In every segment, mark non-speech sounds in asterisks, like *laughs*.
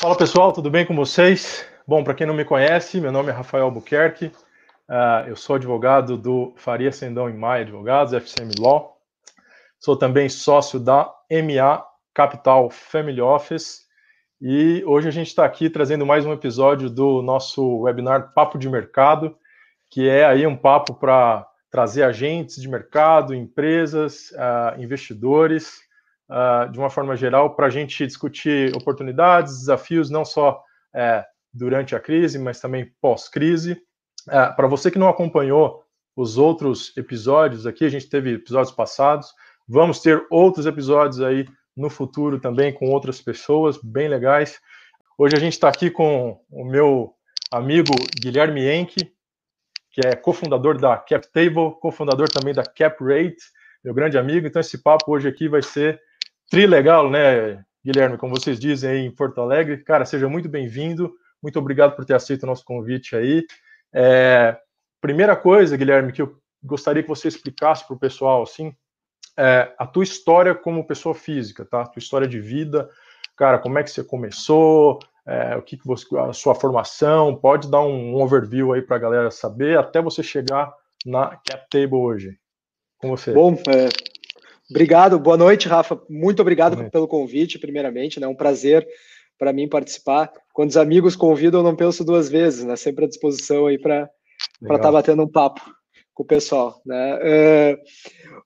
Fala pessoal, tudo bem com vocês? Bom, para quem não me conhece, meu nome é Rafael Albuquerque, uh, eu sou advogado do Faria Sendão e Maia Advogados, FCM Law, sou também sócio da MA Capital Family Office e hoje a gente está aqui trazendo mais um episódio do nosso webinar Papo de Mercado, que é aí um papo para trazer agentes de mercado, empresas, uh, investidores, uh, de uma forma geral, para a gente discutir oportunidades, desafios, não só uh, durante a crise, mas também pós-crise. Uh, para você que não acompanhou os outros episódios aqui, a gente teve episódios passados, vamos ter outros episódios aí no futuro também com outras pessoas bem legais. Hoje a gente está aqui com o meu amigo Guilherme Enke, que é cofundador da CapTable, cofundador também da CapRate, meu grande amigo. Então esse papo hoje aqui vai ser trilegal, né, Guilherme, como vocês dizem aí em Porto Alegre. Cara, seja muito bem-vindo. Muito obrigado por ter aceito o nosso convite aí. É, primeira coisa, Guilherme, que eu gostaria que você explicasse para o pessoal, assim, é, a tua história como pessoa física, tá? A tua história de vida, cara, como é que você começou, é, o que, que você, a sua formação, pode dar um, overview aí para a galera saber, até você chegar na CapTable hoje. Com você. Bom, é, Obrigado, boa noite, Rafa. Muito obrigado pelo convite, primeiramente, né? É um prazer para mim participar. Quando os amigos convidam, eu não penso duas vezes, né? Sempre à disposição aí para estar tá batendo um papo com o pessoal, né? Uh,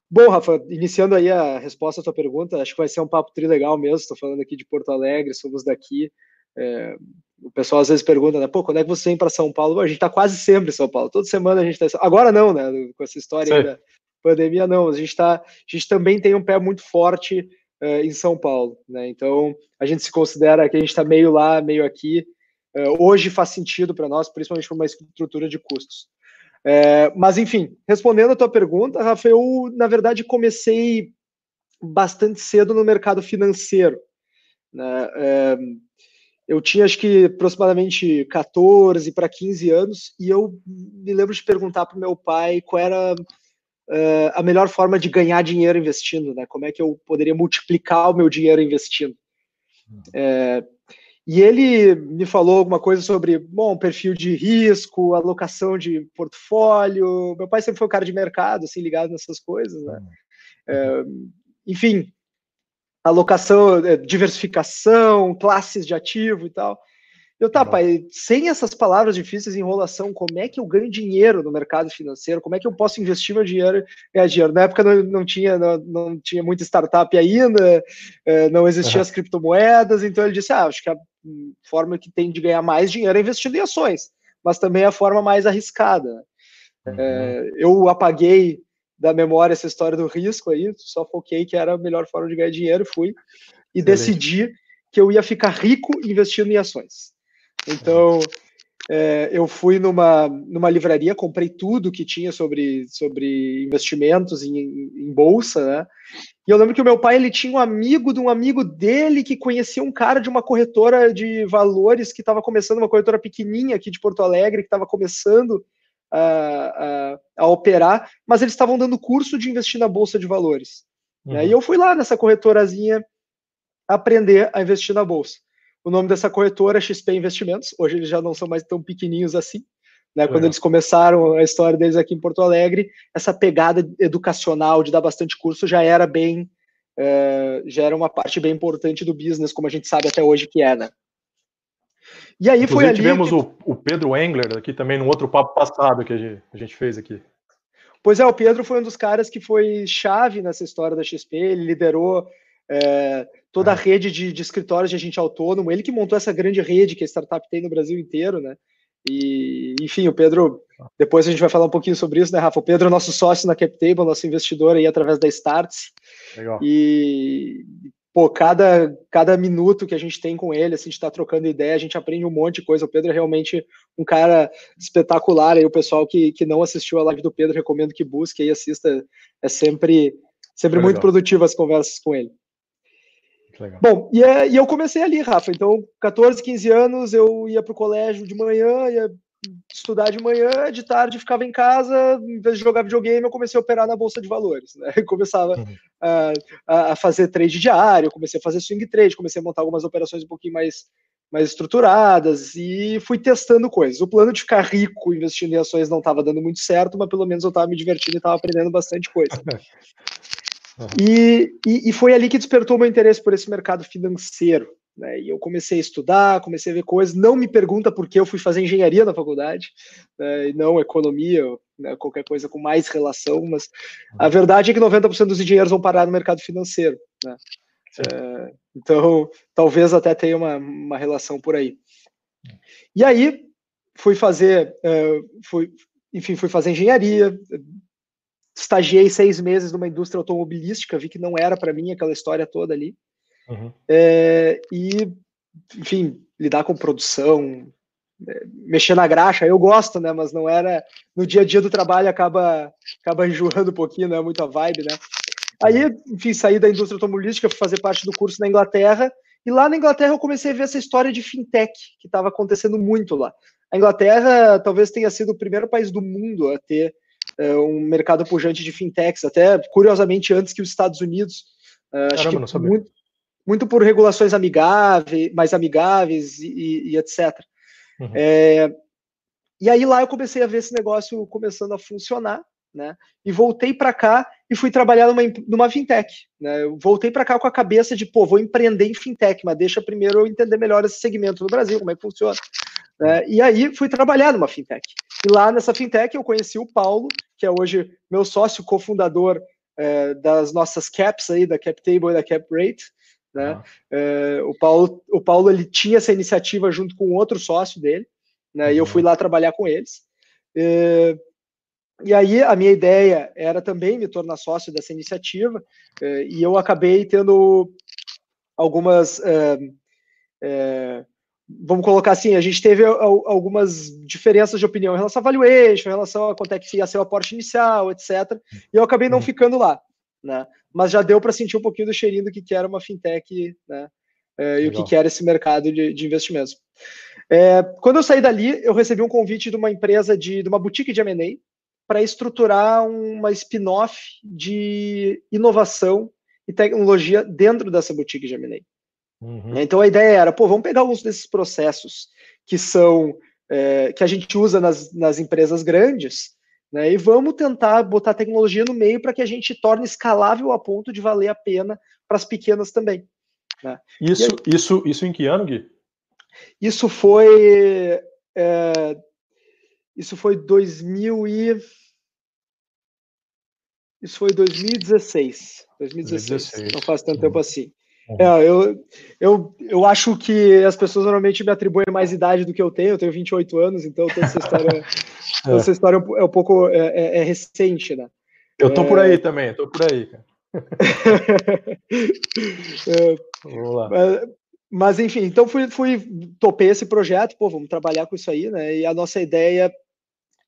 bom, Rafa, iniciando aí a resposta à tua pergunta, acho que vai ser um papo tri legal mesmo. Estou falando aqui de Porto Alegre, somos daqui. É, o pessoal às vezes pergunta, né? Pô, quando é que você vem para São Paulo? a gente está quase sempre em São Paulo. Toda semana a gente está. Agora não, né? Com essa história pandemia não, a gente tá, a gente também tem um pé muito forte uh, em São Paulo, né? Então a gente se considera que a gente está meio lá, meio aqui. Uh, hoje faz sentido para nós, principalmente por uma estrutura de custos. Uh, mas enfim, respondendo a tua pergunta, Rafa, eu na verdade comecei bastante cedo no mercado financeiro. Né? eu tinha acho que aproximadamente 14 para 15 anos e eu me lembro de perguntar para o meu pai qual era uh, a melhor forma de ganhar dinheiro investindo, né? Como é que eu poderia multiplicar o meu dinheiro investindo? É, e ele me falou alguma coisa sobre, bom, perfil de risco, alocação de portfólio. Meu pai sempre foi um cara de mercado, assim, ligado nessas coisas, né? É, enfim, alocação, é, diversificação, classes de ativo e tal. Eu, tá, pai, sem essas palavras difíceis, enrolação, como é que eu ganho dinheiro no mercado financeiro? Como é que eu posso investir meu dinheiro e ganhar dinheiro? Na época não, não tinha, não, não, tinha muita startup ainda, eh, não existiam uhum. as criptomoedas, então ele disse, ah, acho que a forma que tem de ganhar mais dinheiro é investindo em ações, mas também é a forma mais arriscada. Uhum. É, eu apaguei da memória essa história do risco aí, só foquei que era a melhor forma de ganhar dinheiro, fui, e Excelente. decidi que eu ia ficar rico investindo em ações. Então, é, eu fui numa, numa livraria, comprei tudo que tinha sobre, sobre investimentos em, em, bolsa, né? E eu lembro que o meu pai ele tinha um amigo de um amigo dele que conhecia um cara de uma corretora de valores que estava começando, uma corretora pequenininha aqui de Porto Alegre, que estava começando a, a, a, operar, mas eles estavam dando curso de investir na bolsa de valores. Uhum. Né? E eu fui lá nessa corretorazinha aprender a investir na bolsa. O nome dessa corretora é XP Investimentos. Hoje eles já não são mais tão pequenininhos assim. Né? Quando eles começaram a história deles aqui em Porto Alegre, essa pegada educacional de dar bastante curso já era bem, uh, já era uma parte bem importante do business, como a gente sabe até hoje que é, né? E aí Inclusive, foi ali tivemos que... o, o, Pedro Engler aqui também no outro papo passado que a gente, a gente fez aqui. Pois é, o Pedro foi um dos caras que foi chave nessa história da XP, ele liderou é, toda a é. rede de, de, escritórios de agente autônomo, ele que montou essa grande rede que a startup tem no Brasil inteiro, né? E, enfim, o Pedro, depois a gente vai falar um pouquinho sobre isso, né, Rafa? O Pedro é nosso sócio na CapTable, nosso investidor aí através da Starts. Legal. E, pô, cada, cada minuto que a gente tem com ele, assim, a gente tá trocando ideia, a gente aprende um monte de coisa. O Pedro é realmente um cara espetacular. Aí o pessoal que, que não assistiu a live do Pedro, recomendo que busque e assista. É sempre, sempre muito produtivo as conversas com ele. Legal. Bom, e, é, e eu comecei ali, Rafa. Então, 14, 15 anos, eu ia para o colégio de manhã, ia estudar de manhã, de tarde ficava em casa, em vez de jogar videogame, eu comecei a operar na bolsa de valores. Né? Eu *laughs* começava uhum. a, a, fazer trade diário, comecei a fazer swing trade, comecei a montar algumas operações um pouquinho mais, mais estruturadas e fui testando coisas. O plano de ficar rico investindo em ações não estava dando muito certo, mas pelo menos eu estava me divertindo e estava aprendendo bastante coisa. *laughs* E, e, e, foi ali que despertou meu interesse por esse mercado financeiro. Né? E eu comecei a estudar, comecei a ver coisas. Não me pergunta por que eu fui fazer engenharia na faculdade, né? e não economia, né? qualquer coisa com mais relação, mas a verdade é que 90% dos engenheiros vão parar no mercado financeiro. Né? É, então, talvez até tenha uma, uma relação por aí. E aí, fui fazer, uh, fui, enfim, fui fazer engenharia, estagiei seis meses numa indústria automobilística, vi que não era para mim aquela história toda ali. Uhum. É, e, enfim, lidar com produção, é, mexer na graxa, eu gosto, né? Mas não era. No dia a dia do trabalho acaba, acaba *laughs* enjoando um pouquinho, não é muita vibe, né? Aí, enfim, saí da indústria automobilística, fui fazer parte do curso na Inglaterra, e lá na Inglaterra eu comecei a ver essa história de fintech, que estava acontecendo muito lá. A Inglaterra talvez tenha sido o primeiro país do mundo a ter é, um mercado pujante de fintechs, até curiosamente antes que os Estados Unidos. Uh, acho Caramba, que muito, muito, por regulações amigáveis, mais amigáveis e, e etc. Uhum. É, e aí lá eu comecei a ver esse negócio começando a funcionar né? E voltei para cá e fui trabalhar numa, numa fintech. Né? Eu voltei para cá com a cabeça de, pô, vou empreender em fintech, mas deixa primeiro eu entender melhor esse segmento no Brasil, como é que funciona. Né? E aí fui trabalhar numa fintech. E lá nessa fintech eu conheci o Paulo, que é hoje meu sócio cofundador é, das nossas caps aí, da cap table e da cap rate. Né? Ah. É, o Paulo, o Paulo ele tinha essa iniciativa junto com outro sócio dele, né? Uhum. E eu fui uhum. lá trabalhar com eles. É, e aí a minha ideia era também me tornar sócio dessa iniciativa, eh, e eu acabei tendo algumas. Eh, eh, vamos colocar assim, a gente teve algumas diferenças de opinião em relação a valuation, em relação a quanto é que ia ser o aporte inicial, etc. E eu acabei não uhum. ficando lá, né? Mas já deu para sentir um pouquinho do cheirinho do que, que era uma fintech, né? e o que, que era esse mercado de, de investimentos. É, quando eu saí dali, eu recebi um convite de uma empresa de, de uma boutique de M&A, para estruturar uma spin-off de inovação e tecnologia dentro dessa boutique M&A. Uhum. Então a ideia era, pô, vamos pegar alguns desses processos que são é, que a gente usa nas, nas empresas grandes, né, e vamos tentar botar tecnologia no meio para que a gente torne escalável a ponto de valer a pena para as pequenas também. Né? Isso, aí, isso, isso em que ano, Gui? Isso foi é, isso foi 2000 e isso foi 2016. 2016. 2016. Não faz tanto tempo assim. Uhum. É, eu, eu, eu acho que as pessoas normalmente me atribuem mais idade do que eu tenho. Eu tenho 28 anos, então toda essa história, *laughs* é. essa história é um pouco é, é, é recente, né? Eu tô por aí também, tô por aí. *laughs* Vamos lá. Mas, enfim, então fui, fui topei esse projeto, pô, vamos trabalhar com isso aí, né? E a nossa ideia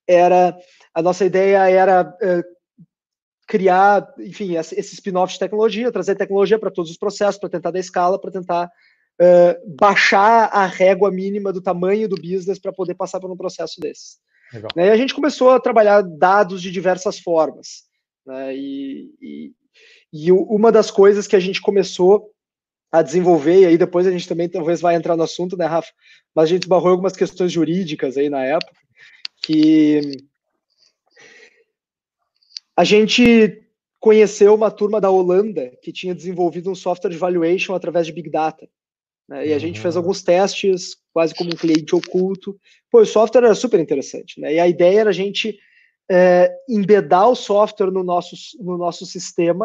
era a nossa ideia era criar, enfim, esse spin-off de tecnologia, trazer tecnologia para todos os processos, para tentar dar escala, para tentar uh, baixar a régua mínima do tamanho do business para poder passar por um processo desses. Né, e a gente começou a trabalhar dados de diversas formas. Né, e, e, e, uma das coisas que a gente começou a desenvolver, e aí depois a gente também talvez vai entrar no assunto, né, Rafa? Mas a gente barrou algumas questões jurídicas aí na época, que a gente conheceu uma turma da Holanda que tinha desenvolvido um software de valuation através de Big Data. Né? E a gente fez uhum. alguns testes, quase como um cliente oculto. Pô, o software era super interessante. Né? E a ideia era a gente é, embedar o software no nosso, no nosso sistema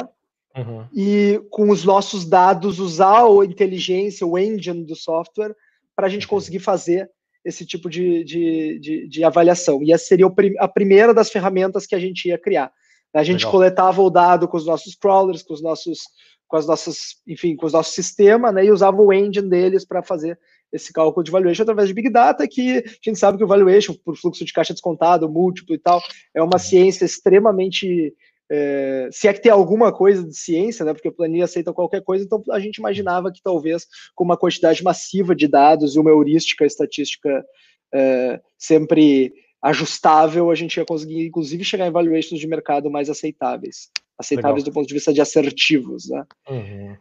uhum. e, com os nossos dados, usar a inteligência, o engine do software, para a gente conseguir fazer esse tipo de, de, de, de avaliação. E essa seria a primeira das ferramentas que a gente ia criar. A gente Legal. coletava o dado com os nossos crawlers, com os nossos, com as nossas, enfim, com os nossos sistemas, né, e usava o engine deles para fazer esse cálculo de valuation através de Big Data, que a gente sabe que o valuation, por fluxo de caixa descontado, múltiplo e tal, é uma ciência extremamente. É, se é que tem alguma coisa de ciência, né, porque o planilha aceita qualquer coisa, então a gente imaginava que talvez com uma quantidade massiva de dados e uma heurística estatística é, sempre ajustável, a gente ia conseguir, inclusive, chegar em valuations de mercado mais aceitáveis. Aceitáveis Legal. do ponto de vista de assertivos, né? Uhum.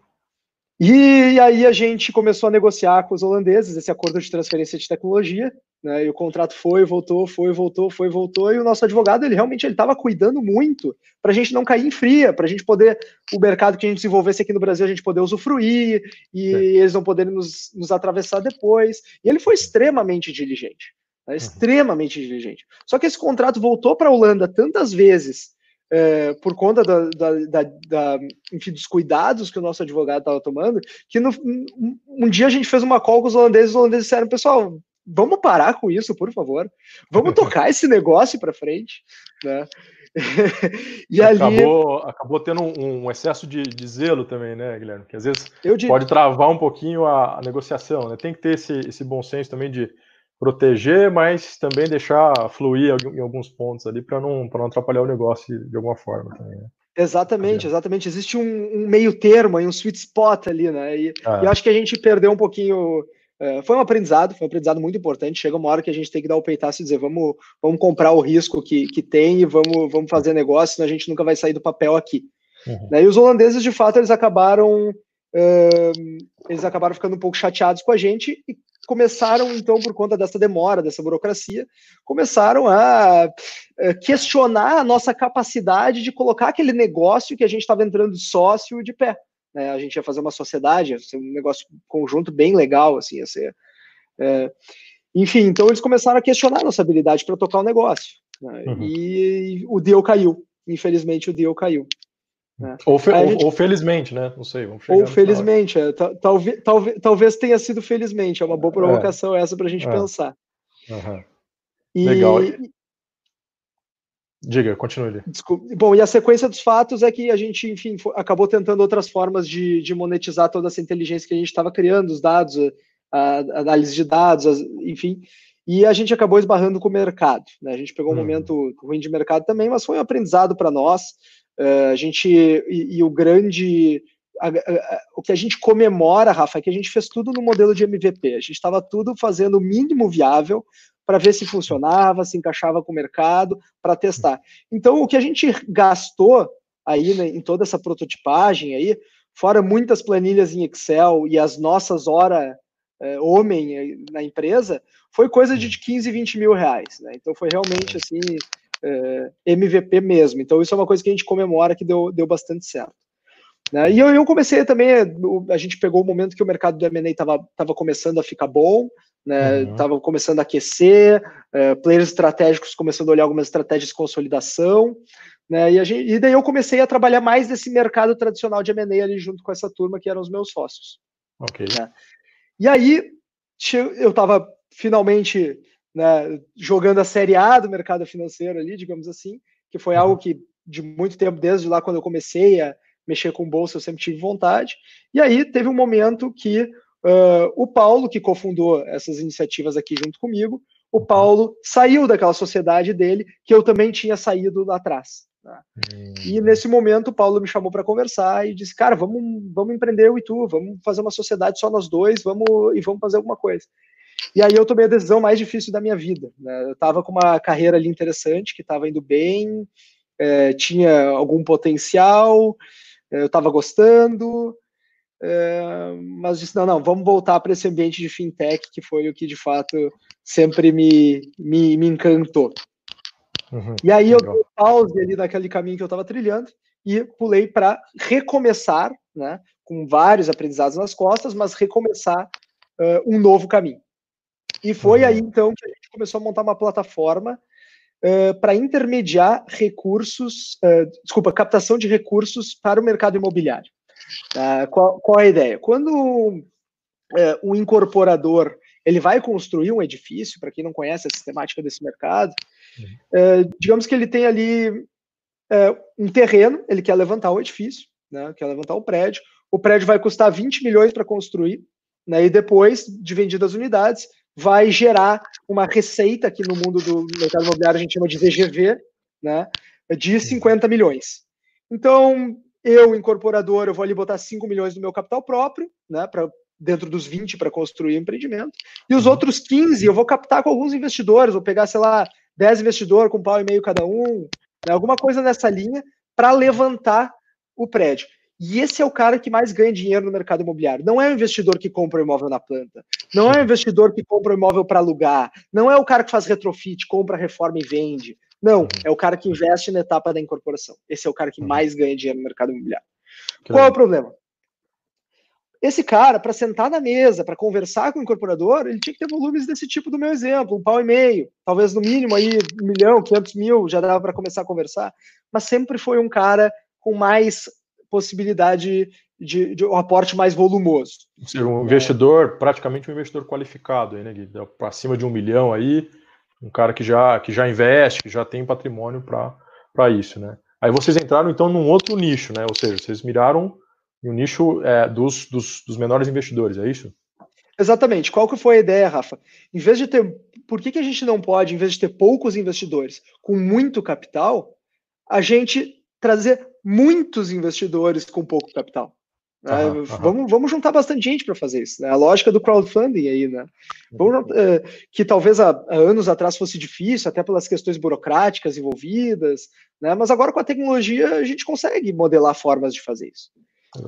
E aí a gente começou a negociar com os holandeses esse acordo de transferência de tecnologia, né? E o contrato foi, voltou, foi, voltou, foi, voltou. E o nosso advogado, ele realmente ele estava cuidando muito para a gente não cair em fria, para a gente poder o mercado que a gente desenvolvesse aqui no Brasil a gente poder usufruir e é. eles não poderem nos, nos atravessar depois. E ele foi extremamente diligente, né? Uhum. extremamente diligente. Só que esse contrato voltou para a Holanda tantas vezes é, por conta da, da, da, da, enfim, dos cuidados que o nosso advogado estava tomando, que no, um, um, dia a gente fez uma call com os holandeses, os holandeses disseram, pessoal, vamos parar com isso, por favor, vamos *laughs* tocar esse negócio para frente, né? *laughs* e acabou, ali... acabou tendo um, um excesso de, de, zelo também, né, Guilherme? Que às vezes pode travar um pouquinho a, a negociação, né? Tem que ter esse, esse bom senso também de proteger, mas também deixar fluir em alguns pontos ali para não, não atrapalhar o negócio de alguma forma também. Né? Exatamente, exatamente. Existe um, um, meio termo, um sweet spot ali, né? E, ah. e eu acho que a gente perdeu um pouquinho. É, foi um aprendizado, foi um aprendizado muito importante. Chega uma hora que a gente tem que dar o peitaço e dizer, vamos, vamos comprar o risco que, que tem e vamos, vamos fazer negócio, senão a gente nunca vai sair do papel aqui. Uhum. Né? E os holandeses, de fato, eles acabaram Uh, eles acabaram ficando um pouco chateados com a gente e começaram, então, por conta dessa demora, dessa burocracia, começaram a uh, questionar a nossa capacidade de colocar aquele negócio que a gente estava entrando sócio de pé. Né? A gente ia fazer uma sociedade, ia ser um negócio conjunto bem legal, assim, ia ser. Uh, enfim, então eles começaram a questionar a nossa habilidade para tocar o negócio. Né? Uhum. E o deal caiu. Infelizmente, o deal caiu. Né? Ou, fe gente... ou, felizmente, né? Não sei. ou felizmente, é. talvez, talvez, talvez tenha sido felizmente. É uma boa provocação é. essa para a gente é. pensar. Uhum. E... Legal. Diga, continue. Desculpa. Bom, e a sequência dos fatos é que a gente, enfim, acabou tentando outras formas de, de monetizar toda essa inteligência que a gente estava criando, os dados, a, a análise de dados, as, enfim, e a gente acabou esbarrando com o mercado. Né? A gente pegou um uhum. momento ruim de mercado também, mas foi um aprendizado para nós. Uh, a gente e, e o grande a, a, o que a gente comemora, Rafa, é que a gente fez tudo no modelo de MVP. A gente estava tudo fazendo o mínimo viável para ver se funcionava, se encaixava com o mercado, para testar. Então, o que a gente gastou aí né, em toda essa prototipagem aí, fora muitas planilhas em Excel e as nossas horas é, homem na empresa, foi coisa de 15, 20 mil reais. Né? Então, foi realmente assim é, MVP mesmo. Então, isso é uma coisa que a gente comemora que deu, deu bastante certo. Né? E eu, eu, comecei também, a gente pegou o momento que o mercado do M&A estava começando a ficar bom, estava né? uhum. começando a aquecer, é, players estratégicos começando a olhar algumas estratégias de consolidação, né? e, gente, e daí eu comecei a trabalhar mais nesse mercado tradicional de M&A ali junto com essa turma que eram os meus sócios. Ok. Né? E aí eu estava finalmente né, jogando a Série A do mercado financeiro ali, digamos assim, que foi algo uhum. que de muito tempo, desde lá quando eu comecei a mexer com bolsa, eu sempre tive vontade. E aí teve um momento que uh, o Paulo, que cofundou essas iniciativas aqui junto comigo, o Paulo saiu daquela sociedade dele, que eu também tinha saído lá atrás. Tá? Hum. E nesse momento o Paulo me chamou para conversar e disse: Cara, vamos, vamos empreender o Itu, vamos fazer uma sociedade só nós dois, vamos e vamos fazer alguma coisa. E aí eu tomei a decisão mais difícil da minha vida. Né? Eu estava com uma carreira ali interessante, que estava indo bem, é, tinha algum potencial, é, eu estava gostando, é, mas disse, não, não, vamos voltar para esse ambiente de fintech, que foi o que de fato sempre me, me, me encantou. Uhum, e aí legal. eu dei pause ali naquele caminho que eu estava trilhando e pulei para recomeçar, né, com vários aprendizados nas costas, mas recomeçar uh, um novo caminho. E foi aí, uhum. então, que a gente começou a montar uma plataforma uh, para intermediar recursos, uh, desculpa, captação de recursos para o mercado imobiliário. Uh, qual, qual, é a ideia? Quando o incorporador ele vai construir um edifício, para quem não conhece a sistemática desse mercado, uhum. digamos que ele tem ali um terreno, ele quer levantar o edifício, né, quer levantar o prédio, o prédio vai custar 20 milhões para construir, né, e depois de vendidas as unidades, vai gerar uma receita que no mundo do mercado imobiliário a gente chama de VGV, né, de 50 milhões. Então, eu, incorporador, eu vou ali botar 5 milhões do meu capital próprio, né, para dentro dos 20 para construir o empreendimento, e os uhum. outros 15 eu vou captar com alguns investidores, vou pegar, sei lá, 10 investidores com pau e meio cada um, né, alguma coisa nessa linha, para levantar o prédio. E esse é o cara que mais ganha dinheiro no mercado imobiliário. Não é o investidor que compra o imóvel na planta. Não é o investidor que compra o imóvel para alugar. Não é o cara que faz retrofit, compra, reforma e vende. Não, é o cara que investe na etapa da incorporação. Esse é o cara que uhum. mais ganha dinheiro no mercado imobiliário. Qual é o problema? Esse cara, para sentar na mesa, para conversar com o incorporador, ele tinha que ter volumes desse tipo do meu exemplo, um pau e meio, talvez no mínimo aí um milhão, quinhentos mil, já dava para começar a conversar, mas sempre foi um cara com mais possibilidade de, de um aporte mais volumoso. Ser um investidor, praticamente um investidor qualificado, aí, né, Gui? Para cima de um milhão aí, um cara que já, que já investe, que já tem patrimônio para isso, né? Aí vocês entraram então num outro nicho, né? Ou seja, vocês miraram um nicho é, dos, dos, dos, menores investidores, é isso? Exatamente. Qual que foi a ideia, Rafa? Em vez de ter, por que, que a gente não pode, em vez de ter poucos investidores com muito capital, a gente trazer muitos investidores com pouco capital? Uhum, Vamos, vamos juntar bastante gente para fazer isso. Né? A lógica do crowdfunding aí, né? Vamos, uh, que talvez há, há, anos atrás fosse difícil, até pelas questões burocráticas envolvidas, né? mas agora com a tecnologia a gente consegue modelar formas de fazer isso.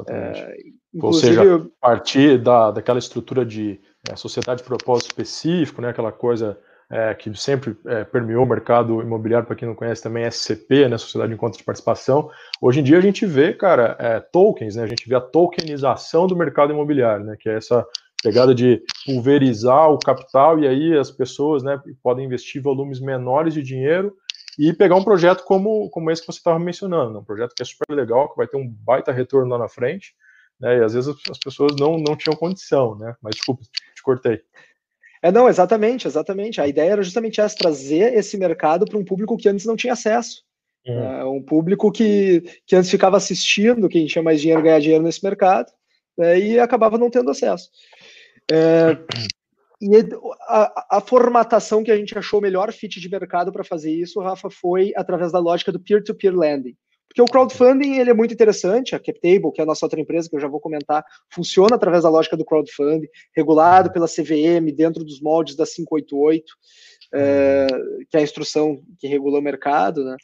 É, Ou seja, a partir da, daquela estrutura de é, sociedade de propósito específico, né, aquela coisa é, que sempre é, permeou o mercado imobiliário, para quem não conhece também, SCP, né, Sociedade de Encontros de Participação. Hoje em dia a gente vê, cara, é, tokens, né, a gente vê a tokenização do mercado imobiliário, né, que é essa pegada de pulverizar o capital e aí as pessoas né, podem investir volumes menores de dinheiro e pegar um projeto como, como esse que você estava mencionando, um projeto que é super legal, que vai ter um baita retorno lá na frente, né? E às vezes as pessoas não, não tinham condição, né? Mas desculpa, te cortei. É, não, exatamente, exatamente. A ideia era justamente essa, trazer esse mercado para um público que antes não tinha acesso. Uhum. É, um público que, que antes ficava assistindo, quem tinha mais dinheiro ganhar dinheiro nesse mercado, né, e acabava não tendo acesso. É, e a, a, formatação que a gente achou o melhor fit de mercado para fazer isso, Rafa, foi através da lógica do peer-to-peer -peer lending. Porque o crowdfunding ele é muito interessante, a CapTable, que é a nossa outra empresa, que eu já vou comentar, funciona através da lógica do crowdfunding, regulado pela CVM, dentro dos moldes da 588, é, que é a instrução que regula o mercado, né?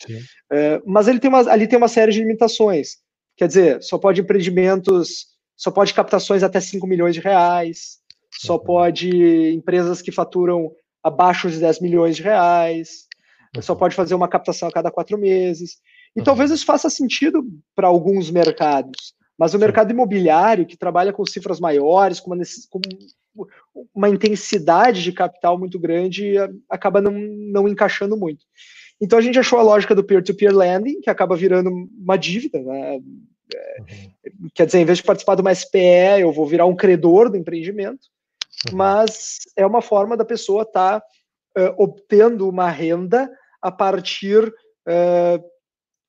É, mas ele tem uma, ali tem uma série de limitações. Quer dizer, só pode empreendimentos, só pode captações até 5 milhões de reais, só uhum. pode empresas que faturam abaixo de 10 milhões de reais, só uhum. pode fazer uma captação a cada quatro meses. E uhum. talvez isso faça sentido para alguns mercados, mas o mercado imobiliário, que trabalha com cifras maiores, com uma, com uma intensidade de capital muito grande, acaba não, não encaixando muito. Então a gente achou a lógica do peer-to-peer -peer lending, que acaba virando uma dívida, né? É, quer dizer, em vez de participar de uma SPE, eu vou virar um credor do empreendimento. Uhum. mas é uma forma da pessoa estar tá, uh, obtendo uma renda a partir uh,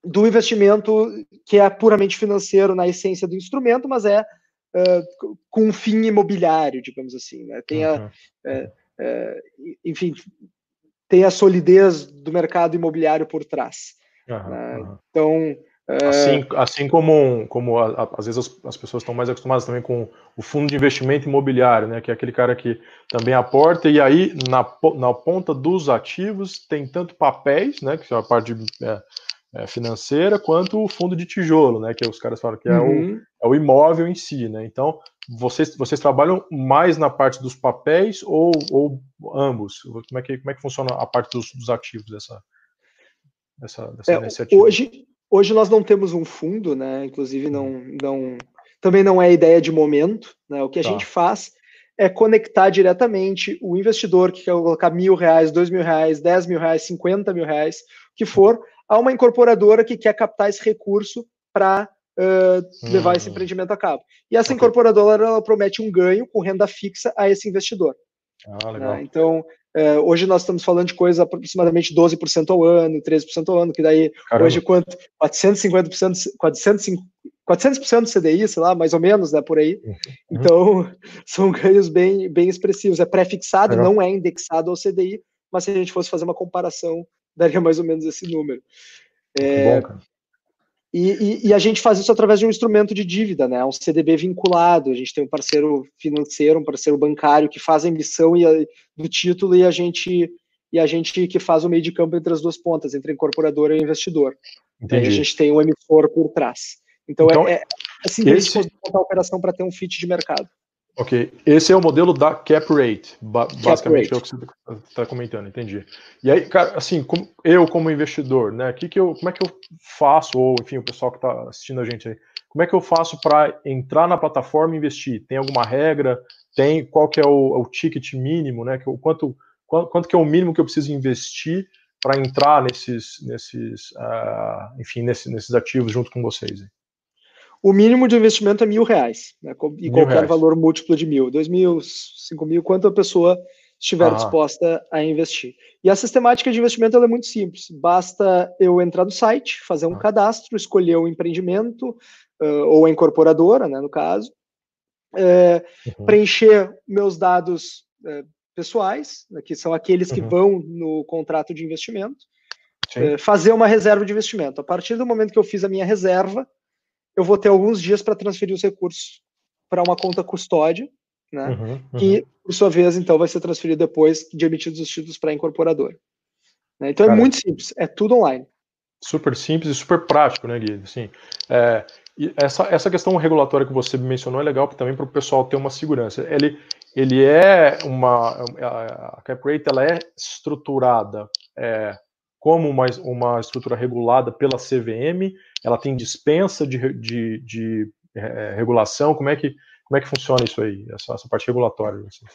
do investimento que é puramente financeiro na essência do instrumento, mas é uh, com um fim imobiliário, digamos assim. Né? Tem a, uhum. enfim, tem a solidez do mercado imobiliário por trás. Uhum, né? Então, Assim, é. assim como, como a, a, às vezes as, as, pessoas estão mais acostumadas também com o fundo de investimento imobiliário, né, que é aquele cara que também aporta, e aí na, na ponta dos ativos tem tanto papéis, né, que é a parte é, é, financeira, quanto o fundo de tijolo, né, que os caras falam que é, uhum. o, é o imóvel em si. Né, então, vocês, vocês trabalham mais na parte dos papéis ou, ou ambos? Como é, que, como é que funciona a parte dos, dos ativos dessa, dessa, dessa é, iniciativa? Hoje Hoje nós não temos um fundo, né? Inclusive não, não também não é ideia de momento. Né? O que a tá. gente faz é conectar diretamente o investidor que quer colocar mil reais, dois mil reais, dez mil reais, cinquenta mil reais, que for, a uma incorporadora que quer captar esse recurso para uh, levar esse hum. empreendimento a cabo. E essa okay. incorporadora ela promete um ganho com renda fixa a esse investidor. Ah, né? Então, é, hoje nós estamos falando de coisa aproximadamente 12% ao ano, 13% ao ano, que daí Caramba. hoje quanto? 450%, 450, 400% do CDI, sei lá, mais ou menos, né, por aí. Uhum. Então, *laughs* são ganhos bem, bem expressivos. É pré-fixado, não é indexado ao CDI, mas se a gente fosse fazer uma comparação, daria mais ou menos esse número. É, bom, e, e, e, a gente faz isso através de um instrumento de dívida, né? Um CDB vinculado. A gente tem um parceiro financeiro, um parceiro bancário que faz a emissão e a, do título e a gente e a gente que faz o meio de campo entre as duas pontas, entre a incorporadora e investidor. Entendi. Aí a gente tem um emissor por trás. Então, então é, é, assim Esse... montar a operação para ter um fit de mercado. Ok, esse é o modelo da cap rate, basicamente cap rate. é o que você está comentando, entendi. E aí, cara, assim, como, eu como investidor, né, que que eu, como é que eu faço, ou enfim, o pessoal que está assistindo a gente aí, como é que eu faço para entrar na plataforma e investir? Tem alguma regra? Tem qual que é o, o ticket mínimo, né? Que, o quanto, quanto, quanto que é o mínimo que eu preciso investir para entrar nesses, nesses, uh, enfim, nesses, nesses ativos junto com vocês? O mínimo de investimento é mil reais, né, e mil qualquer reais. valor múltiplo de mil, dois mil, cinco mil, quanto a pessoa estiver ah. disposta a investir. E a sistemática de investimento é muito simples. Basta eu entrar no site, fazer um ah. cadastro, escolher o empreendimento uh, ou a incorporadora, né, no caso, uh, uhum. preencher meus dados uh, pessoais, né, que são aqueles que uhum. vão no contrato de investimento, fazer uma reserva de investimento. A partir do momento que eu fiz a minha reserva, eu vou ter alguns dias para transferir os recursos para uma conta custódia, né? Uhum, uhum. Que, por sua vez, então, vai ser transferido depois de emitidos os títulos para a incorporadora. Né? Então é Cara, é muito simples, é tudo online. Super simples e super prático, né, Gui? Assim, é, essa, essa questão regulatória que você mencionou é legal também para o pessoal ter uma segurança. Ele, ele é uma. A cap rate ela é estruturada é, como uma, uma estrutura regulada pela CVM ela tem dispensa de, de, de é, regulação? Como é, que, como é que funciona isso aí, essa, essa parte regulatória? Assim?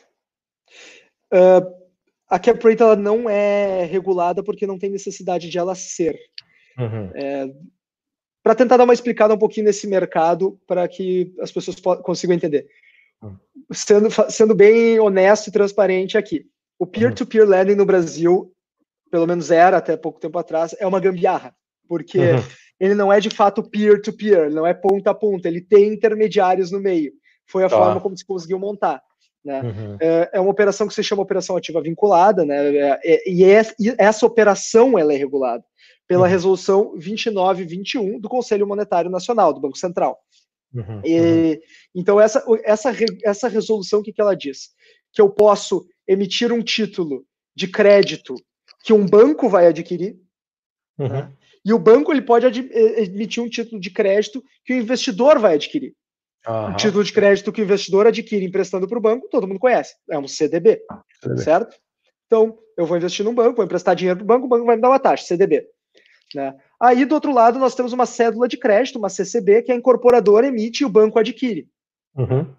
Uh, a cap rate ela não é regulada porque não tem necessidade de ela ser. Uhum. É, para tentar dar uma explicada um pouquinho nesse mercado, para que as pessoas consigam entender. Uhum. Sendo, sendo bem honesto e transparente aqui, o peer-to-peer -peer lending no Brasil, pelo menos era até pouco tempo atrás, é uma gambiarra, porque uhum ele não é de fato peer-to-peer, -peer, não é ponta a ponta, ele tem intermediários no meio. Foi a tá. forma como se conseguiu montar. Né? Uhum. É, é, uma operação que se chama operação ativa vinculada, né? É, é, e, é, e, essa operação ela é regulada pela uhum. resolução 2921 do Conselho Monetário Nacional, do Banco Central. Uhum. E, uhum. então, essa, essa, essa resolução, o que, que ela diz? Que eu posso emitir um título de crédito que um banco vai adquirir, né? E o banco ele pode emitir um título de crédito que o investidor vai adquirir. Uhum. O título de crédito que o investidor adquire emprestando para o banco, todo mundo conhece. É um CDB, CDB, certo? Então, eu vou investir num banco, vou emprestar dinheiro para o banco, o banco vai me dar uma taxa, CDB. Né? Aí, do outro lado, nós temos uma cédula de crédito, uma CCB, que a incorporadora emite e o banco adquire. Uhum.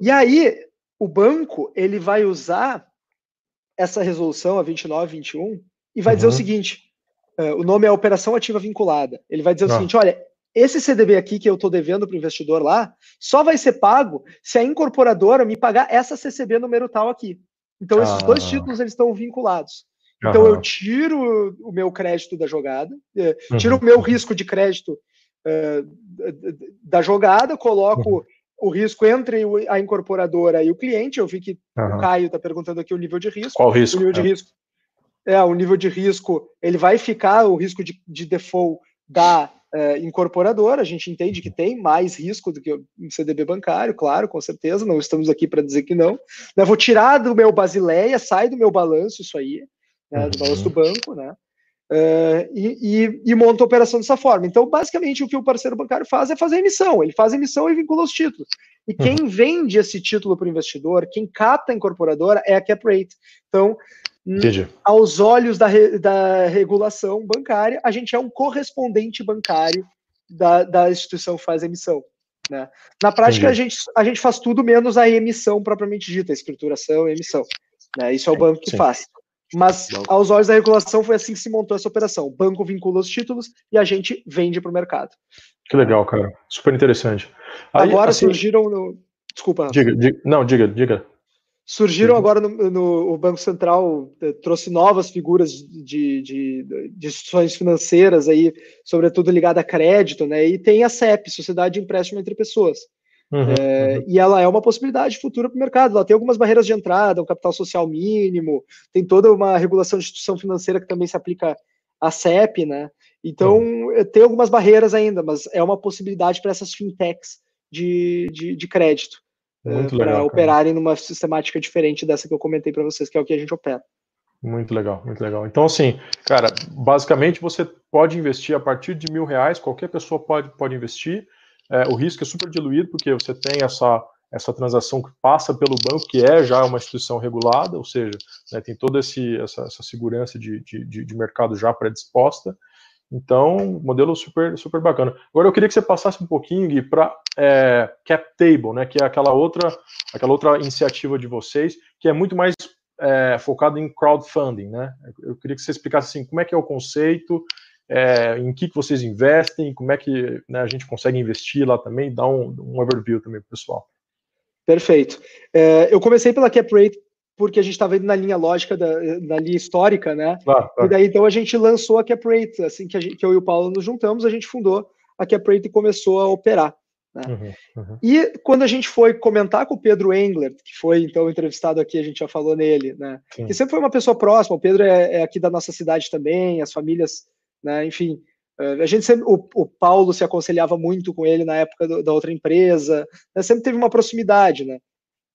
E aí, o banco ele vai usar essa resolução, a 2921, e vai uhum. dizer o uhum. seguinte: Uh, o nome é Operação Ativa Vinculada. Ele vai dizer o ah. seguinte: olha, esse CDB aqui que eu estou devendo para o investidor lá, só vai ser pago se a incorporadora me pagar essa CCB número tal aqui. Então, esses ah. dois títulos eles estão vinculados. Então, eu tiro o meu crédito da jogada, eh, tiro uhum. o meu risco de crédito uh, da jogada, coloco uhum. o risco entre a incorporadora e o cliente. Eu vi que uhum. o Caio está perguntando aqui o nível de risco. Qual risco? O nível de é. risco é, o nível de risco, ele vai ficar o risco de, de default da é, incorporadora, a gente entende que tem mais risco do que um CDB bancário, claro, com certeza, não estamos aqui para dizer que não. Eu vou tirar do meu Basileia, sai do meu balanço isso aí, né, do balanço do banco, né? Uh, e, e, e, monta a operação dessa forma. Então, basicamente, o que o parceiro bancário faz é fazer emissão. Ele faz emissão e vincula os títulos. E quem uhum. vende esse título para o investidor, quem capta a incorporadora, é a cap rate. Então, Entendi. aos olhos da, re, da regulação bancária, a gente é um correspondente bancário da, da instituição que faz a emissão. Né? Na prática, a gente, a gente faz tudo menos a emissão propriamente dita, a escrituração e emissão. Né? Isso é o banco que Sim. faz. Mas, aos olhos da regulação, foi assim que se montou essa operação. O banco vincula os títulos e a gente vende para o mercado. Que legal, cara. Super interessante. Aí, Agora assim, surgiram. No... Desculpa. Diga, diga, não, diga, diga. Surgiram uhum. agora no, no, o Banco Central eh, trouxe novas figuras de, de, de, instituições financeiras aí, sobretudo ligada a crédito, né? E tem a CEP, Sociedade de Empréstimo entre Pessoas. Uhum, é, uhum. E ela é uma possibilidade futura para o mercado. Ela tem algumas barreiras de entrada, um capital social mínimo, tem toda uma regulação de instituição financeira que também se aplica à CEP, né? Então uhum. tem algumas barreiras ainda, mas é uma possibilidade para essas fintechs de, de, de crédito para operarem numa sistemática diferente dessa que eu comentei para vocês, que é o que a gente opera. Muito legal, muito legal. Então, assim, cara, basicamente você pode investir a partir de mil reais, qualquer pessoa pode, pode investir. é, o risco é super diluído, porque você tem essa, essa transação que passa pelo banco, que é já uma instituição regulada, ou seja, né, tem toda esse, essa, essa segurança de, de, de mercado já predisposta. Então, modelo super, super bacana. Agora eu queria que você passasse um pouquinho, para é, Cap Table, né, que é aquela outra, aquela outra iniciativa de vocês, que é muito mais é, focado em crowdfunding, né? Eu queria que você explicasse assim, como é que é o conceito, é, em que, que vocês investem, como é que né, a gente consegue investir lá também, dá um, um overview também para o pessoal. Perfeito. É, eu comecei pela cap rate porque a gente estava indo na linha lógica, da, na linha histórica, né? Claro, claro. E daí então a gente lançou a cap rate, assim que, gente, que eu e o Paulo nos juntamos, a gente fundou a cap rate e começou a operar. Né? Uhum, uhum. E quando a gente foi comentar com o Pedro Engler, que foi então entrevistado aqui, a gente já falou nele, né? Sim. Que sempre foi uma pessoa próxima, o Pedro é, é, aqui da nossa cidade também, as famílias, né? Enfim, eh, a gente sempre, o, o Paulo se aconselhava muito com ele na época do, da outra empresa, né? sempre teve uma proximidade, né?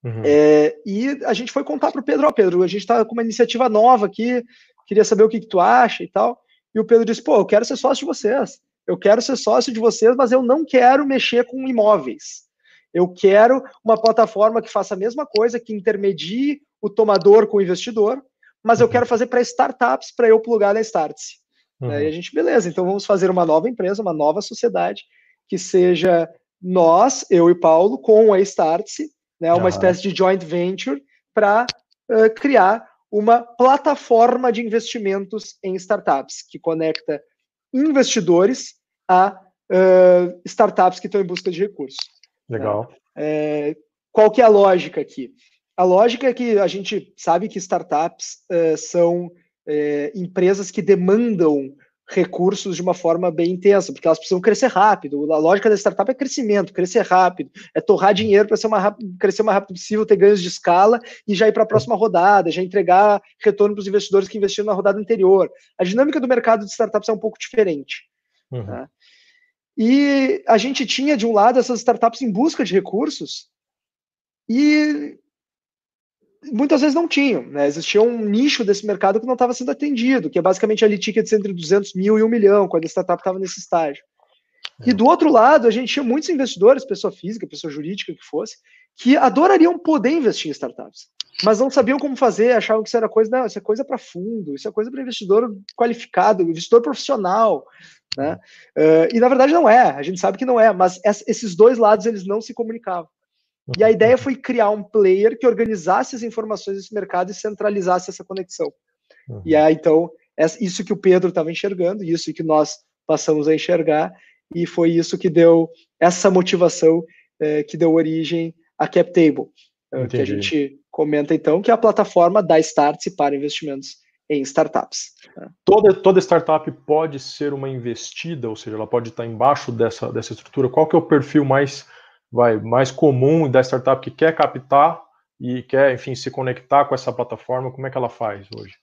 Uhum. É, e a gente foi contar para o Pedro, ó, oh, Pedro, a gente está com uma iniciativa nova aqui, queria saber o que, que tu acha e tal. E o Pedro disse, pô, eu quero ser sócio de vocês eu quero ser sócio de vocês, mas eu não quero mexer com imóveis. Eu quero uma plataforma que faça a mesma coisa, que intermedie o tomador com o investidor, mas eu uhum. quero fazer para startups, para eu plugar na Startse. Uhum. E a gente, beleza, então vamos fazer uma nova empresa, uma nova sociedade, que seja nós, eu e Paulo, com a Startse, né, uma espécie de joint venture, para uh, criar uma plataforma de investimentos em startups, que conecta investidores a uh, startups que estão em busca de recursos. Legal. Né? É, qual que é a lógica aqui? A lógica é que a gente sabe que startups uh, são empresas que demandam recursos de uma forma bem intensa, porque elas precisam crescer rápido. A lógica da startup é crescimento, crescer rápido, é torrar dinheiro para crescer o mais rápido possível, ter ganhos de escala e já ir para a próxima rodada, já entregar retorno para os investidores que investiram na rodada anterior. A dinâmica do mercado de startups é um pouco diferente. Uhum. Tá? E a gente tinha, de um lado, essas startups em busca de recursos e muitas vezes não tinham, né? Existia um nicho desse mercado que não estava sendo atendido, que é basicamente ali tickets entre 200 mil e 1 milhão, quando a startup estava nesse estágio. É. E do outro lado, a gente tinha muitos investidores, pessoa física, pessoa jurídica que fosse, que adorariam poder investir em startups, mas não sabiam como fazer, achavam que isso era coisa, não, isso é coisa para fundo, isso é coisa para investidor qualificado, investidor profissional, né? Uh, e na verdade não é, a gente sabe que não é, mas esses dois lados eles não se comunicavam. E a ideia foi criar um player que organizasse as informações desse mercado e centralizasse essa conexão. Uhum. E aí, então, isso que o Pedro estava enxergando, isso que nós passamos a enxergar, e foi isso que deu essa motivação eh, que deu origem à CapTable, uh, que a gente comenta então, que é a plataforma da Startse para investimentos em startups. Né? Toda, toda startup pode ser uma investida, ou seja, ela pode estar embaixo dessa, dessa estrutura. Qual que é o perfil mais vai mais comum da startup que quer captar e quer, enfim, se conectar com essa plataforma, como é que ela faz hoje?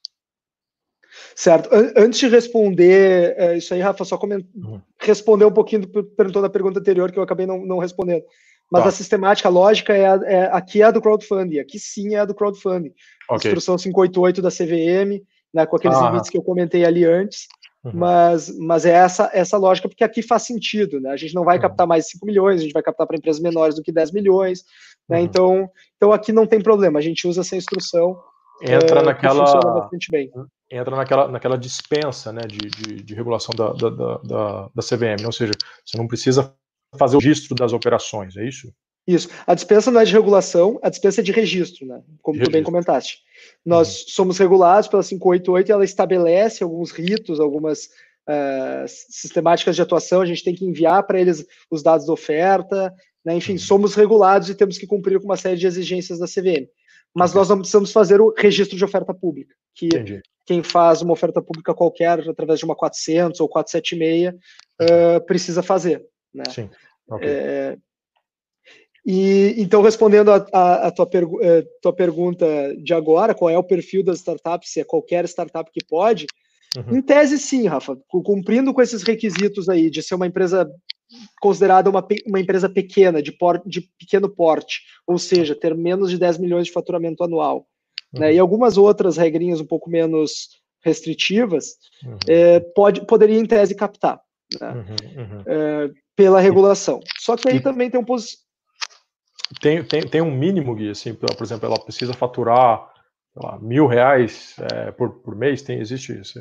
Certo. Antes de responder é, isso aí, Rafa, só coment... uhum. responder um pouquinho, perguntou da pergunta anterior que eu acabei não, não respondendo. Mas tá. a sistemática, a lógica, é, a, é, aqui é a do crowdfunding, aqui sim é a do crowdfunding. Okay. Instrução 588 da CVM, né, com aqueles ah. limites que eu comentei ali antes. Uhum. Mas, mas é essa, essa lógica, porque aqui faz sentido, né? A gente não vai uhum. captar mais 5 milhões, a gente vai captar para empresas menores do que 10 milhões, né? Uhum. Então, então aqui não tem problema, a gente usa essa instrução. Entra é, naquela. Entra naquela, naquela dispensa né, de, de, de regulação da, da, da, da CVM, ou seja, você não precisa fazer o registro das operações, é isso? Isso. A dispensa não é de regulação, a dispensa é de registro, né? Como registro. tu bem comentaste. Nós uhum. somos regulados pela 588 e ela estabelece alguns ritos, algumas uh, sistemáticas de atuação, a gente tem que enviar para eles os dados da oferta, né? enfim, uhum. somos regulados e temos que cumprir com uma série de exigências da CVM. Mas nós não precisamos fazer o registro de oferta pública, que Entendi. quem faz uma oferta pública qualquer, através de uma 400 ou 476, uh, precisa fazer. Né? Sim. Okay. É, e então, respondendo a, a, a tua, pergu eh, tua, pergunta de agora, qual é o perfil das startups, se é qualquer startup que pode, uhum. em tese sim, Rafa, cumprindo com esses requisitos aí de ser uma empresa considerada uma, uma empresa pequena, de, por, de pequeno porte, ou seja, ter menos de 10 milhões de faturamento anual, né, uhum. né, e algumas outras regrinhas um pouco menos restritivas, uhum. é, pode, poderia em tese captar. Né? É, pela regulação. Só que aí também tem um tem, tem, tem um mínimo, Gui, assim, por exemplo, ela precisa faturar lá, mil reais é, por, por mês, tem, existe isso?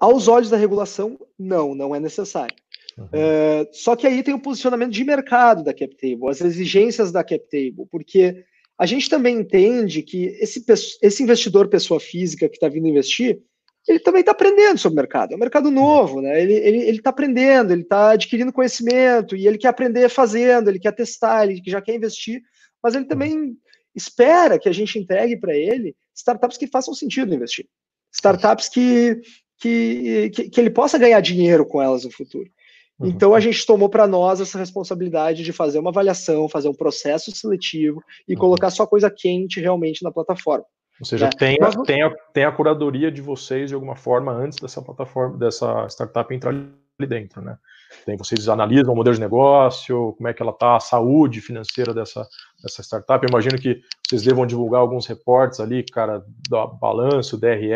Aos olhos da regulação, não, não é necessário. Uhum. É, só que aí tem o posicionamento de mercado da CapTable, as exigências da CapTable, porque a gente também entende que esse, esse investidor pessoa física que está vindo investir, ele também está aprendendo sobre o mercado. É um mercado novo, né? Ele está ele, ele tá aprendendo, ele está adquirindo conhecimento e ele quer aprender fazendo, ele quer testar, ele já quer investir, mas ele também espera que a gente entregue para ele startups que façam sentido investir. Startups que, que, que, que ele possa ganhar dinheiro com elas no futuro. Uhum. Então a gente tomou para nós essa responsabilidade de fazer uma avaliação, fazer um processo seletivo e uhum. colocar só coisa quente realmente na plataforma. Ou seja, é. tem, a, tem, a, tem a curadoria de vocês de alguma forma antes dessa plataforma, dessa startup entrar ali dentro, né? Tem, vocês analisam o modelo de negócio, como é que ela está, a saúde financeira dessa, dessa startup. Eu imagino que vocês devam divulgar alguns reportes ali, cara, do balanço, DRE,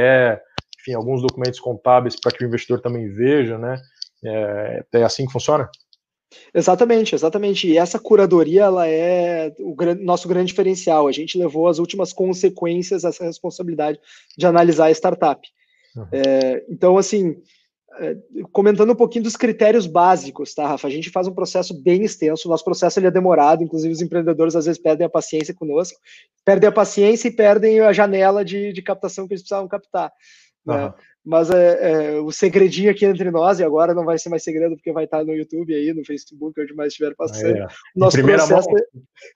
enfim, alguns documentos contábeis para que o investidor também veja, né? É, é assim que funciona? Exatamente, exatamente. E essa curadoria ela é o nosso grande diferencial. A gente levou as últimas consequências essa responsabilidade de analisar a startup. Uhum. É, então, assim, é, comentando um pouquinho dos critérios básicos, tá, Rafa? A gente faz um processo bem extenso. O nosso processo ele é demorado, inclusive os empreendedores às vezes perdem a paciência conosco, perdem a paciência e perdem a janela de, de captação que eles precisavam captar. Uhum. Né? Mas é, é, o segredinho aqui entre nós, e agora não vai ser mais segredo, porque vai estar no YouTube aí, no Facebook, onde mais estiver passando. É. Nosso primeira processo mão.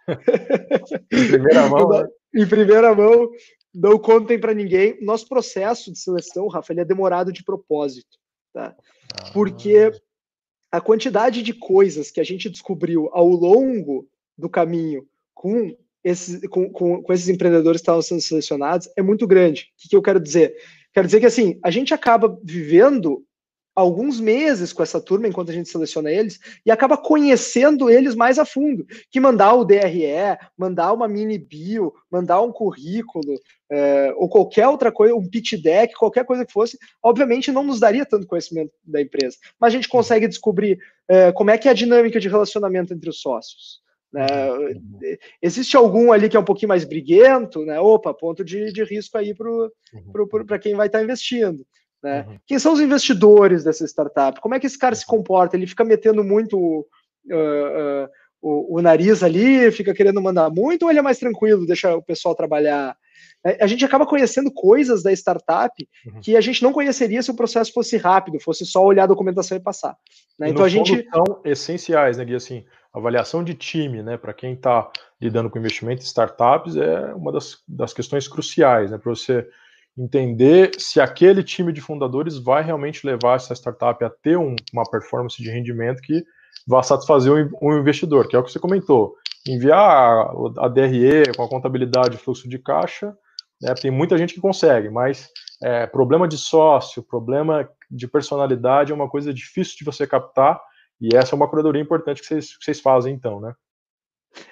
*laughs* em primeira mão. né? Em primeira mão, não contem para ninguém. Nosso processo de seleção, Rafa, ele é demorado de propósito. Tá? Ah. Porque a quantidade de coisas que a gente descobriu ao longo do caminho com esses, com, com, com esses empreendedores que estavam sendo selecionados é muito grande. O que, que eu quero dizer? Quero dizer que assim, a gente acaba vivendo alguns meses com essa turma enquanto a gente seleciona eles e acaba conhecendo eles mais a fundo. Que mandar o DRE, mandar uma mini bio, mandar um currículo, é, ou qualquer outra coisa, um pitch deck, qualquer coisa que fosse, obviamente não nos daria tanto conhecimento da empresa. Mas a gente consegue descobrir é, como é que é a dinâmica de relacionamento entre os sócios. Né? Uhum. Existe algum ali que é um pouquinho mais briguento, né? Opa, ponto de, de risco aí para uhum. quem vai estar tá investindo. Né? Uhum. Quem são os investidores dessa startup? Como é que esse cara se comporta? Ele fica metendo muito uh, uh, o, o, nariz ali, fica querendo mandar muito, ou ele é mais tranquilo, deixa o pessoal trabalhar? É, a gente acaba conhecendo coisas da startup uhum. que a gente não conheceria se o processo fosse rápido, fosse só olhar a documentação e passar. Né? E então a gente são essenciais, né, Gui? Assim, avaliação de time, né, para quem está lidando com investimento em startups, é uma das, das questões cruciais, né, para você entender se aquele time de fundadores vai realmente levar essa startup a ter um, uma performance de rendimento que vá satisfazer o um, investidor, que é o que você comentou. Enviar a DRE com a contabilidade fluxo de caixa, né, tem muita gente que consegue, mas é, problema de sócio, problema de personalidade é uma coisa difícil de você captar e essa é uma curadoria importante que vocês, que vocês fazem, então, né?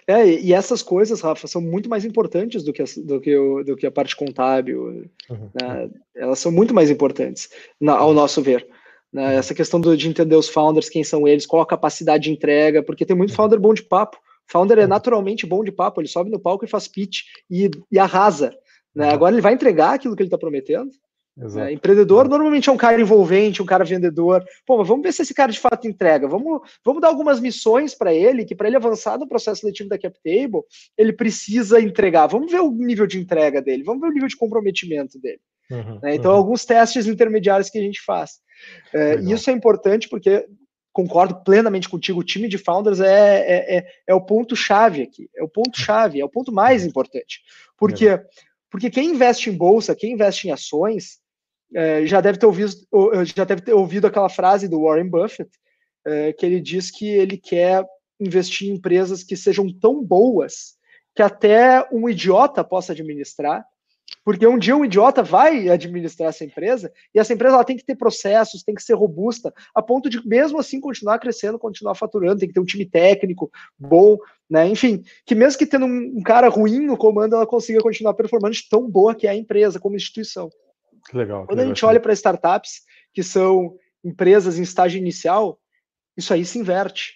É, e essas coisas, Rafa, são muito mais importantes do que a, do que o, do que a parte contábil. Uhum. Né? Elas são muito mais importantes, na, ao nosso ver. Né? Uhum. Essa questão do, de entender os founders, quem são eles, qual a capacidade de entrega, porque tem muito uhum. founder bom de papo. Founder é uhum. naturalmente bom de papo, ele sobe no palco e faz pitch e, e arrasa. Né? Agora ele vai entregar aquilo que ele está prometendo. É, empreendedor normalmente é um cara envolvente, um cara vendedor. Pô, mas vamos ver se esse cara de fato entrega. Vamos, vamos dar algumas missões para ele, que para ele avançar no processo seletivo da CapTable, ele precisa entregar. Vamos ver o nível de entrega dele, vamos ver o nível de comprometimento dele. Uhum, né? Então, uhum. alguns testes intermediários que a gente faz. É, isso é importante porque concordo plenamente contigo, o time de founders é, é, é, é o ponto-chave aqui, é o ponto-chave, é o ponto mais uhum. importante. Por quê? Porque quem investe em bolsa, quem investe em ações, é, já deve ter ouvido já deve ter ouvido aquela frase do Warren Buffett é, que ele diz que ele quer investir em empresas que sejam tão boas que até um idiota possa administrar porque um dia um idiota vai administrar essa empresa e essa empresa ela tem que ter processos, tem que ser robusta, a ponto de mesmo assim continuar crescendo, continuar faturando, tem que ter um time técnico bom, né? Enfim, que mesmo que tendo um cara ruim no comando, ela consiga continuar performando de tão boa que é a empresa como instituição. Legal. Quando a gente olha para startups que são empresas em estágio inicial, isso aí se inverte.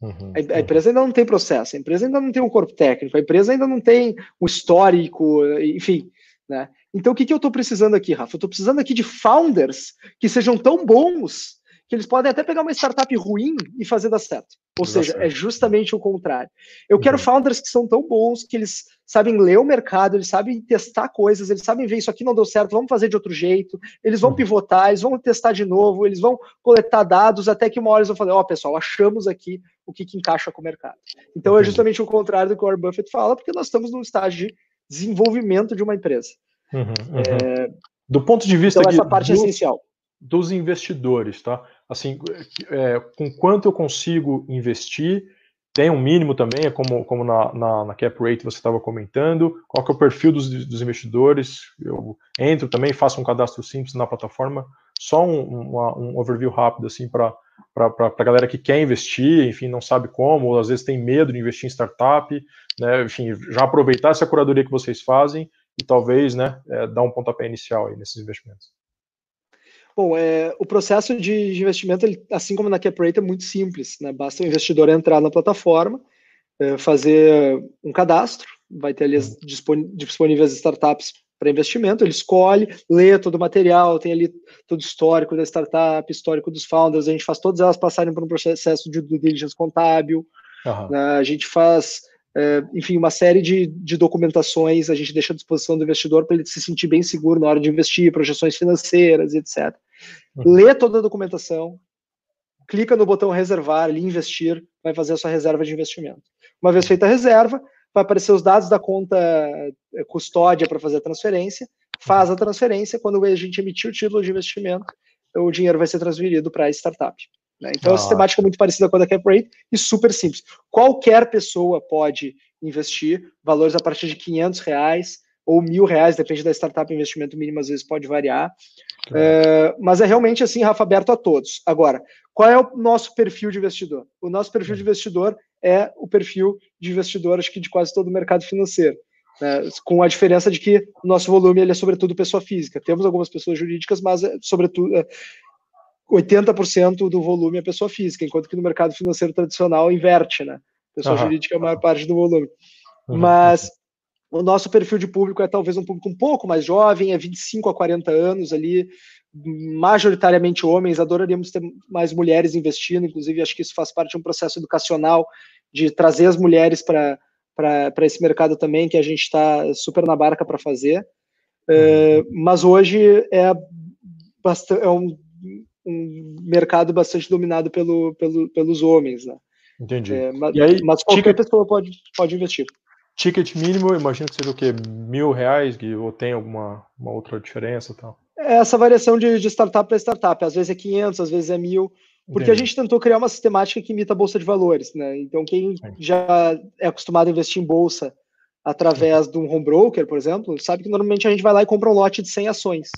Uhum, a, a, uhum. empresa ainda não tem processo, a empresa ainda não tem um corpo técnico, a empresa ainda não tem um histórico, enfim. Né? Então, o que, que eu estou precisando aqui, Rafa? Eu estou precisando aqui de founders que sejam tão bons que eles podem até pegar uma startup ruim e fazer dar certo. Ou seja, é justamente o contrário. Eu uhum. quero founders que são tão bons que eles sabem ler o mercado, eles sabem testar coisas, eles sabem ver isso aqui não deu certo, vamos fazer de outro jeito, eles vão uhum. pivotar, eles vão testar de novo, eles vão coletar dados até que uma hora eles vão falar, ó, oh, pessoal, achamos aqui o que, que encaixa com o mercado. Então é justamente o contrário do que o Warren Buffett fala, porque nós estamos num estágio de desenvolvimento de uma empresa. Uhum, uhum. É... Do ponto de vista então, essa parte do, é essencial. Dos investidores, tá? Assim, é, com quanto eu consigo investir, tem um mínimo também, é como, como na, na, na cap rate você estava comentando, qual que é o perfil dos, dos investidores, eu entro também, faço um cadastro simples na plataforma, só um, uma, um overview rápido, assim, para a galera que quer investir, enfim, não sabe como, ou às vezes tem medo de investir em startup, né, enfim, já aproveitar essa curadoria que vocês fazem e talvez, né, é, dar um pontapé inicial aí nesses investimentos. Bom, é, o processo de, de investimento, ele, assim como na CapRate, é muito simples, né, basta o investidor entrar na plataforma, é, fazer um cadastro, vai ter ali as disponíveis startups para investimento, ele escolhe, lê todo o material, tem ali todo o histórico da startup, histórico dos founders, a gente faz todas elas passarem por um processo de due diligence contábil, uhum. né, a gente faz, enfim, uma série de, de documentações, a gente deixa à disposição do investidor para ele se sentir bem seguro na hora de investir, projeções financeiras, etc. Uhum. Lê toda a documentação, clica no botão reservar, ali investir, vai fazer a sua reserva de investimento. Uma vez feita a reserva, vai aparecer os dados da conta eh, custódia para fazer a transferência, faz a transferência, quando a gente emitir o título de investimento, o dinheiro vai ser transferido para a startup. Né? Então, ah. a sistemática é muito parecida com a da CapRate e super simples. Qualquer pessoa pode investir, valores a partir de 500 reais ou mil reais, depende da startup, o investimento mínimo às vezes pode variar. É, mas é realmente assim, Rafa, aberto a todos. Agora, qual é o nosso perfil de investidor? O nosso perfil de investidor é o perfil de investidor, acho que de quase todo o mercado financeiro. Né? Com a diferença de que o nosso volume ele é sobretudo pessoa física. Temos algumas pessoas jurídicas, mas é, sobretudo é, 80% do volume é pessoa física, enquanto que no mercado financeiro tradicional inverte, né? Pessoa uhum. jurídica é a maior parte do volume. Uhum. Mas o nosso perfil de público é talvez um público um pouco mais jovem, é 25 a 40 anos ali, majoritariamente homens, adoraríamos ter mais mulheres investindo, inclusive acho que isso faz parte de um processo educacional de trazer as mulheres para esse mercado também, que a gente está super na barca para fazer. Uh, mas hoje é, bastante, é um, um, mercado bastante dominado pelo, pelo, pelos homens. Né? Entendi. É, mas, aí, mas, qualquer ticket, pessoa pode, pode investir. Ticket mínimo, imagino que seja o quê? Mil reais, ou tem alguma uma outra diferença tal? É essa variação de, de startup para startup. Às vezes é 500, às vezes é mil. Porque Entendi. a gente tentou criar uma sistemática que imita a bolsa de valores, né? Então, quem já é acostumado a investir em bolsa através de um home broker, por exemplo, sabe que normalmente a gente vai lá e compra um lote de 100 ações.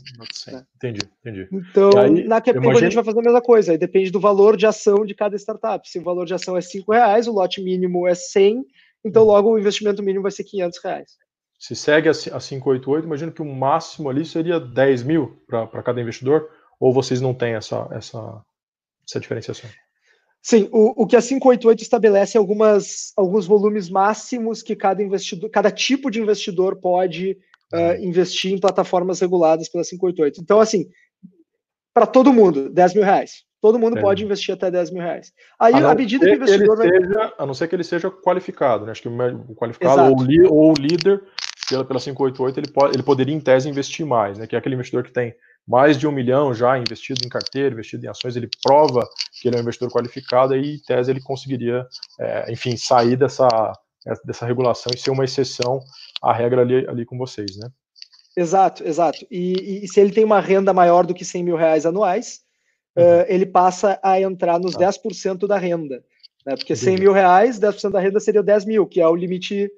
Né? Entendi, entendi. Então, aí, na Capego imagino... a gente vai fazer a mesma coisa, aí depende do valor de ação de cada startup. Se o valor de ação é 5 reais, o lote mínimo é 100, então logo o investimento mínimo vai ser 500 reais. Se segue a 588, imagino que o máximo ali seria 10 mil para cada investidor, ou vocês não têm essa, essa, essa diferenciação? Sim, o, o que a 588 estabelece é algumas, alguns volumes máximos que cada investidor, cada tipo de investidor pode uh, investir em plataformas reguladas pela 588. Então, assim, para todo mundo, 10 mil reais. Todo mundo é. pode investir até 10 mil reais. Aí, à medida que o investidor vai... Seja, a não ser que ele seja qualificado, né? Acho que o qualificado ou, ou o líder pela, pela 588, ele, pode, ele poderia, em tese, investir mais, né? Que é aquele investidor que tem mais de um milhão já investido em carteira, investido em ações, ele prova que ele é um investidor qualificado e, em tese, ele conseguiria, é, enfim, sair dessa, dessa regulação e ser uma exceção à regra ali, ali com vocês, né? Exato, exato. E, e, se ele tem uma renda maior do que 100 mil reais anuais, uhum. uh, ele passa a entrar nos ah. 10% da renda. Né? Porque 100 mil reais, 10% da renda seria 10 mil, que é o limite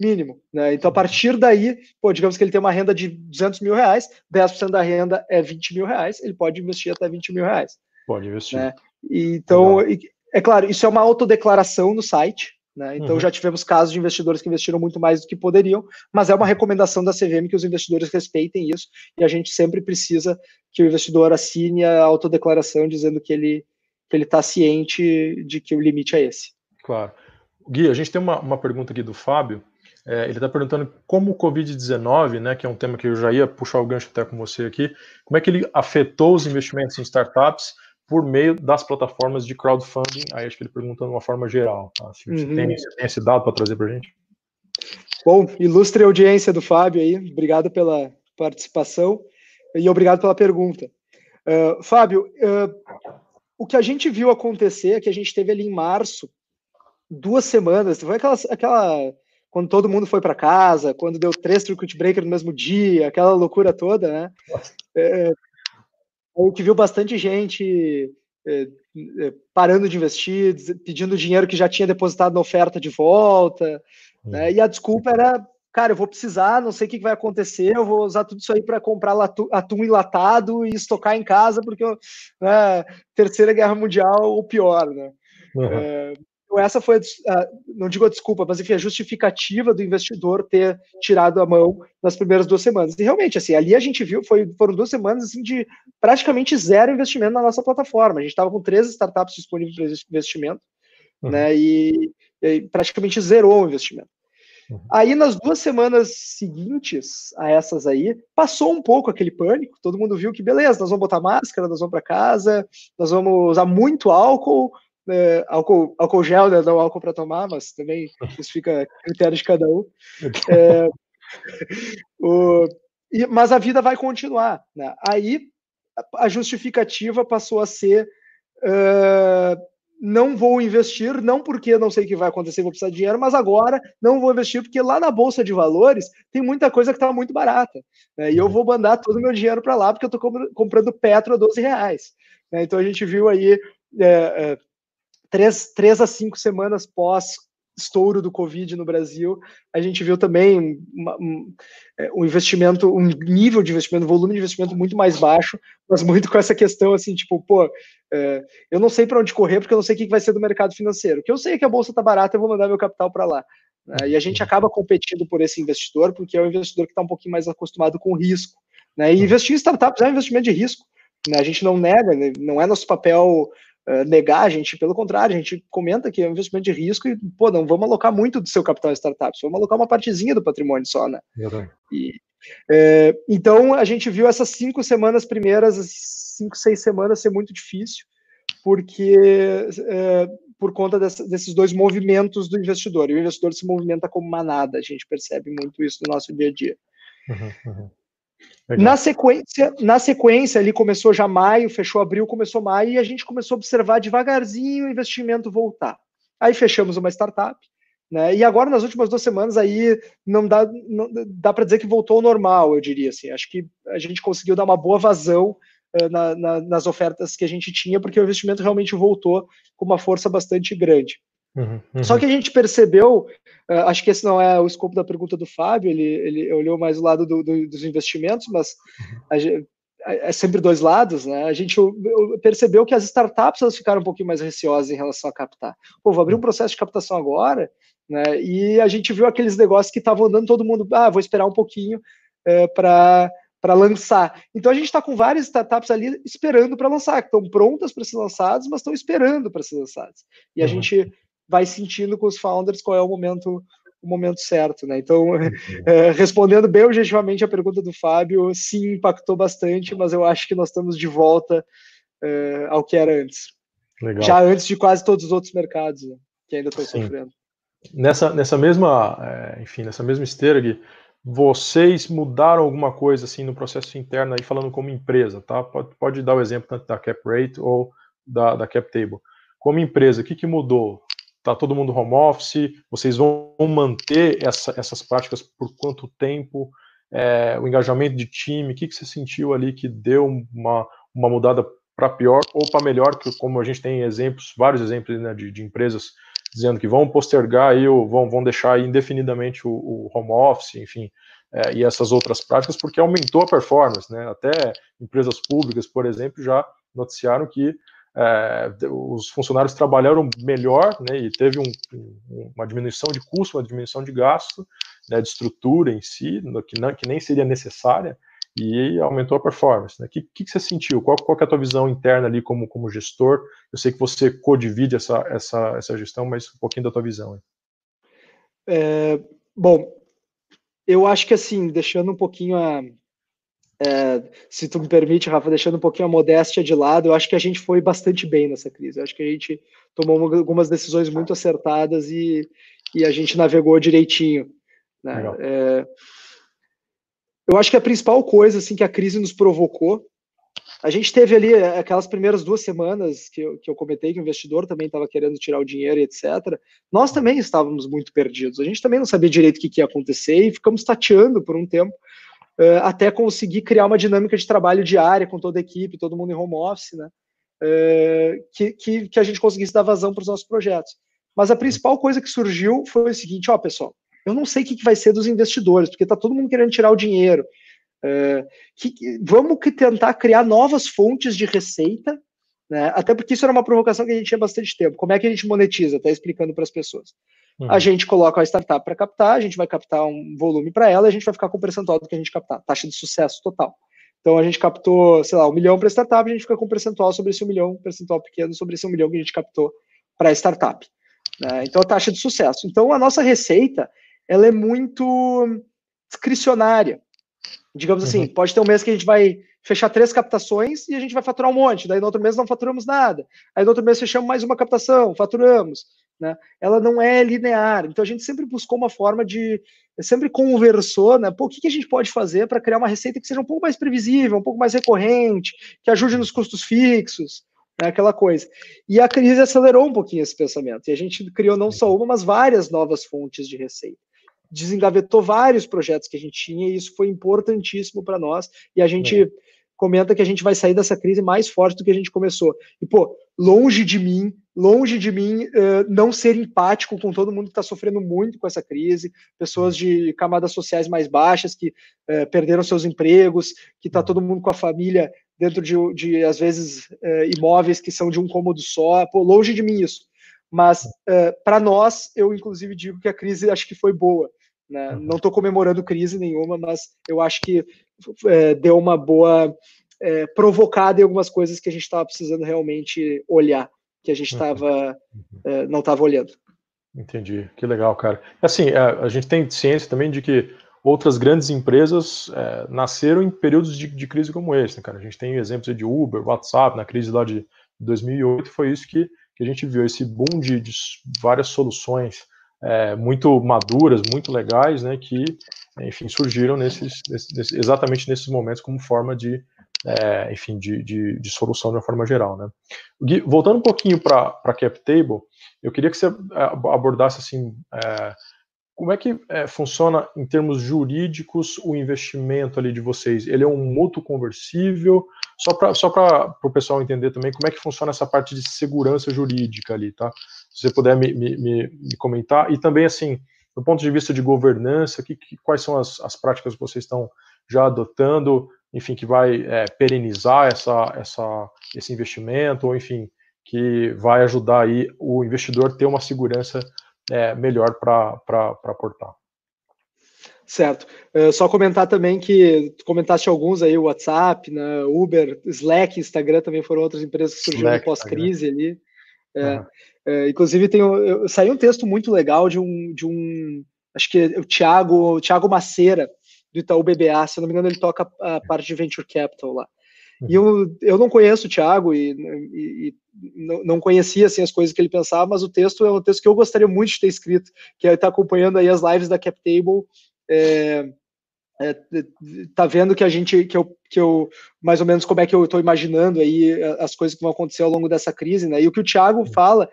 mínimo. Né? Então, a partir daí, pô, digamos que ele tem uma renda de 200 mil reais, 10% da renda é 20 mil reais, ele pode investir até 20 mil reais. Pode investir. Né? Então, é claro, isso é uma autodeclaração no site, né? Então, uhum. já tivemos casos de investidores que investiram muito mais do que poderiam, mas é uma recomendação da CVM que os investidores respeitem isso, e a gente sempre precisa que o investidor assine a autodeclaração dizendo que ele que ele está ciente de que o limite é esse. Claro. Gui, a gente tem uma, uma pergunta aqui do Fábio. É, ele está perguntando como o Covid-19, né, que é um tema que eu já ia puxar o gancho até com você aqui, como é que ele afetou os investimentos em startups por meio das plataformas de crowdfunding? Aí acho que ele pergunta de uma forma geral. Tá? Se você, uhum. tem, você tem esse dado para trazer para a gente? Bom, ilustre audiência do Fábio aí, obrigado pela participação e obrigado pela pergunta. Uh, Fábio, uh, o que a gente viu acontecer é que a gente teve ali em março duas semanas, foi aquela, aquela quando todo mundo foi para casa, quando deu três circuit breaker no mesmo dia, aquela loucura toda, né? É, a gente viu bastante gente é, é, parando de investir, pedindo dinheiro que já tinha depositado na oferta de volta, né? Uhum. E a desculpa era, cara, eu vou precisar, não sei o que vai acontecer, eu vou usar tudo isso aí para comprar atum, atum enlatado e estocar em casa, porque né, terceira guerra mundial ou pior, né? Uhum. Então, essa foi, a, não digo a desculpa, mas enfim, a justificativa do investidor ter tirado a mão nas primeiras duas semanas. E realmente, assim, ali a gente viu, foi, foram duas semanas assim, de praticamente zero investimento na nossa plataforma. A gente estava com três startups disponíveis para investimento, uhum. né? E, e, praticamente zerou o investimento. Uhum. Aí, nas duas semanas seguintes a essas aí, passou um pouco aquele pânico, todo mundo viu que, beleza, nós vamos botar máscara, nós vamos para casa, nós vamos usar muito álcool, é, álcool, álcool gel, né, não álcool para tomar, mas também isso fica a critério de cada um. *laughs* É, o, e, mas a vida vai continuar. Né? Aí a justificativa passou a ser uh, não vou investir, não porque não sei o que vai acontecer, vou precisar de dinheiro, mas agora não vou investir porque lá na Bolsa de Valores tem muita coisa que está muito barata. Né? E eu vou mandar todo o meu dinheiro para lá porque eu estou comprando Petro a 12 reais. Né? Então a gente viu aí é, é, três, três a cinco semanas pós estouro do Covid no Brasil, a gente viu também uma, um, é, um, investimento, um nível de investimento, um volume de investimento muito mais baixo, mas muito com essa questão assim, tipo, pô, é, eu não sei para onde correr porque eu não sei o que vai ser do mercado financeiro. O que eu sei é que a bolsa está barata, eu vou mandar meu capital para lá. Né? E a gente acaba competindo por esse investidor porque é o investidor que está um pouquinho mais acostumado com risco. Né? E investir em startups é um investimento de risco. Né? A gente não nega, né? não é nosso papel uh, negar, a gente, pelo contrário, a gente comenta que é um investimento de risco e, pô, não vamos alocar muito do seu capital em startups, vamos alocar uma partezinha do patrimônio só, né? E, é, então, a gente viu essas cinco semanas primeiras, cinco, seis semanas ser muito difícil, porque é, por conta desse, desses dois movimentos do investidor. E o investidor se movimenta como manada, a gente percebe muito isso no nosso dia a dia. Uhum, uhum. Na sequência, na sequência, ali começou já maio, fechou abril, começou maio, e a gente começou a observar devagarzinho o investimento voltar. Aí fechamos uma startup, né? E agora, nas últimas duas semanas, aí não dá, não, dá para dizer que voltou ao normal, eu diria assim. Acho que a gente conseguiu dar uma boa vazão uh, na, na, nas ofertas que a gente tinha, porque o investimento realmente voltou com uma força bastante grande. Uhum, uhum. Só que a gente percebeu, acho que esse não é o escopo da pergunta do Fábio, ele, ele olhou mais o lado do, do, dos investimentos, mas uhum. é sempre dois lados, né? A gente percebeu que as startups elas ficaram um pouquinho mais receosas em relação a captar. Pô, vou abrir um processo de captação agora, né? E a gente viu aqueles negócios que estavam andando todo mundo, ah, vou esperar um pouquinho é, para para lançar. Então a gente está com várias startups ali esperando para lançar, que estão prontas para ser lançadas, mas estão esperando para ser lançadas. E a uhum. gente vai sentindo com os founders qual é o momento o momento certo, né? Então, é, *laughs* respondendo bem objetivamente a pergunta do Fábio, sim, impactou bastante, mas eu acho que nós estamos de volta é, ao que era antes. Legal. Já antes de quase todos os outros mercados né, que ainda estão sofrendo. Nessa, nessa mesma, é, enfim, nessa mesma esteira, Gui, vocês mudaram alguma coisa assim no processo interno aí, falando como empresa, tá? Pode, pode dar o exemplo tanto da cap rate ou da, da cap table. Como empresa, o que, que mudou? Está todo mundo home office? Vocês vão manter essa, essas práticas por quanto tempo? É, o engajamento de time, o que, que você sentiu ali que deu uma, uma mudada para pior ou para melhor? Que, como a gente tem exemplos, vários exemplos né, de, de, empresas dizendo que vão postergar aí, ou vão, vão deixar indefinidamente o, o home office, enfim, é, e essas outras práticas, porque aumentou a performance, né? Até empresas públicas, por exemplo, já noticiaram que é, os funcionários trabalharam melhor, né, e teve um, uma diminuição de custo, uma diminuição de gasto, né, de estrutura em si, que, não, que nem seria necessária, e aumentou a performance. O né? que, que, você sentiu? Qual, qual é a tua visão interna ali como, como gestor? Eu sei que você co-divide essa, essa, essa gestão, mas um pouquinho da tua visão. É, bom, eu acho que assim, deixando um pouquinho a. É, se tu me permite, Rafa, deixando um pouquinho a modéstia de lado, eu acho que a gente foi bastante bem nessa crise. Eu acho que a gente tomou algumas decisões muito acertadas e, e a gente navegou direitinho. Né? É, eu acho que a principal coisa assim que a crise nos provocou, a gente teve ali é, aquelas primeiras duas semanas que eu, que eu comentei que o investidor também estava querendo tirar o dinheiro e etc. Nós também estávamos muito perdidos. A gente também não sabia direito o que, que ia acontecer e ficamos tateando por um tempo uh, até conseguir criar uma dinâmica de trabalho diária com toda a equipe, todo mundo em home office, né? Uh, que, que, que a gente conseguisse dar vazão para os nossos projetos. Mas a principal coisa que surgiu foi o seguinte, ó, pessoal, eu não sei o que vai ser dos investidores, porque está todo mundo querendo tirar o dinheiro. É, que, vamos que tentar criar novas fontes de receita, né? até porque isso era uma provocação que a gente tinha bastante tempo. Como é que a gente monetiza? Até explicando para as pessoas. Uhum. A gente coloca a startup para captar, a gente vai captar um volume para ela, a gente vai ficar com o percentual do que a gente captar, taxa de sucesso total. Então a gente captou, sei lá, um milhão para a startup, a gente fica com um percentual sobre esse um milhão, um percentual pequeno sobre esse um milhão que a gente captou para a startup. Né? Então a taxa de sucesso. Então a nossa receita ela é muito discricionária. Digamos assim, uhum. assim, pode ter um mês que a gente vai fechar três captações e a gente vai faturar um monte, daí no outro mês não faturamos nada. Aí no outro mês fechamos mais uma captação, faturamos. Né? Ela não é linear. Então a gente sempre buscou uma forma de. Sempre conversou, né? Pô, o que, que a gente pode fazer para criar uma receita que seja um pouco mais previsível, um pouco mais recorrente, que ajude nos custos fixos, né? aquela coisa. E a crise acelerou um pouquinho esse pensamento. E a gente criou não só uma, mas várias novas fontes de receita desengavetou vários projetos que a gente tinha e isso foi importantíssimo para nós. E a gente é. comenta que a gente vai sair dessa crise mais forte do que a gente começou. E, pô, longe de mim, longe de mim uh, não ser empático com todo mundo que está sofrendo muito com essa crise, pessoas de camadas sociais mais baixas que uh, perderam seus empregos, que está todo mundo com a família dentro de, de às vezes, uh, imóveis que são de um cômodo só. Pô, longe de mim isso. Mas, para nós, eu inclusive digo que a crise acho que foi boa né? Não estou comemorando crise nenhuma, mas eu acho que deu uma boa provocada em algumas coisas que a gente estava precisando realmente olhar, que a gente tava, uhum. é, não estava olhando. Entendi, que legal, cara. Assim, a, é, a, gente tem ciência também de que outras grandes empresas é, nasceram em períodos de, de, crise como esse, né, cara? A gente tem exemplos de Uber, WhatsApp, na crise lá de 2008, foi isso que, que a gente viu, esse boom de, de várias soluções é, muito maduras, muito legais, né, que, enfim, surgiram nesses, nesses, exatamente nesses momentos como forma de, é, enfim, de, de, de, solução de uma forma geral, né. Gui, voltando um pouquinho para a CapTable, eu queria que você é, abordasse, assim, é, como é que é, funciona em termos jurídicos o investimento ali de vocês? Ele é um mútuo conversível? Só para só o pessoal entender também como é que funciona essa parte de segurança jurídica ali, tá? Se você puder me, me, me comentar. E também, assim, do ponto de vista de governança, que, que quais são as, as práticas que vocês estão já adotando, enfim, que vai é, perenizar essa, essa, esse investimento, ou enfim, que vai ajudar aí o investidor a ter uma segurança é, melhor para aportar. Certo. Uh, só comentar também que comentaste alguns aí, WhatsApp, né, Uber, Slack, Instagram também foram outras empresas que surgiram pós-crise ali. É, uhum. é, inclusive tem eu, saiu um texto muito legal de um de um acho que é o Thiago, o Thiago Maceira do Itaú BBA, se não me engano ele toca a parte de venture capital lá. E eu, eu não conheço o Thiago e, e, e não, não, conhecia assim, as coisas que ele pensava, mas o texto é um texto que eu gostaria muito de ter escrito, que é estar tá acompanhando aí as lives da CapTable, é, é, tá vendo que a gente, que eu, que eu, mais ou menos como é que eu estou imaginando aí as coisas que vão acontecer ao longo dessa crise, né? E o que o Thiago fala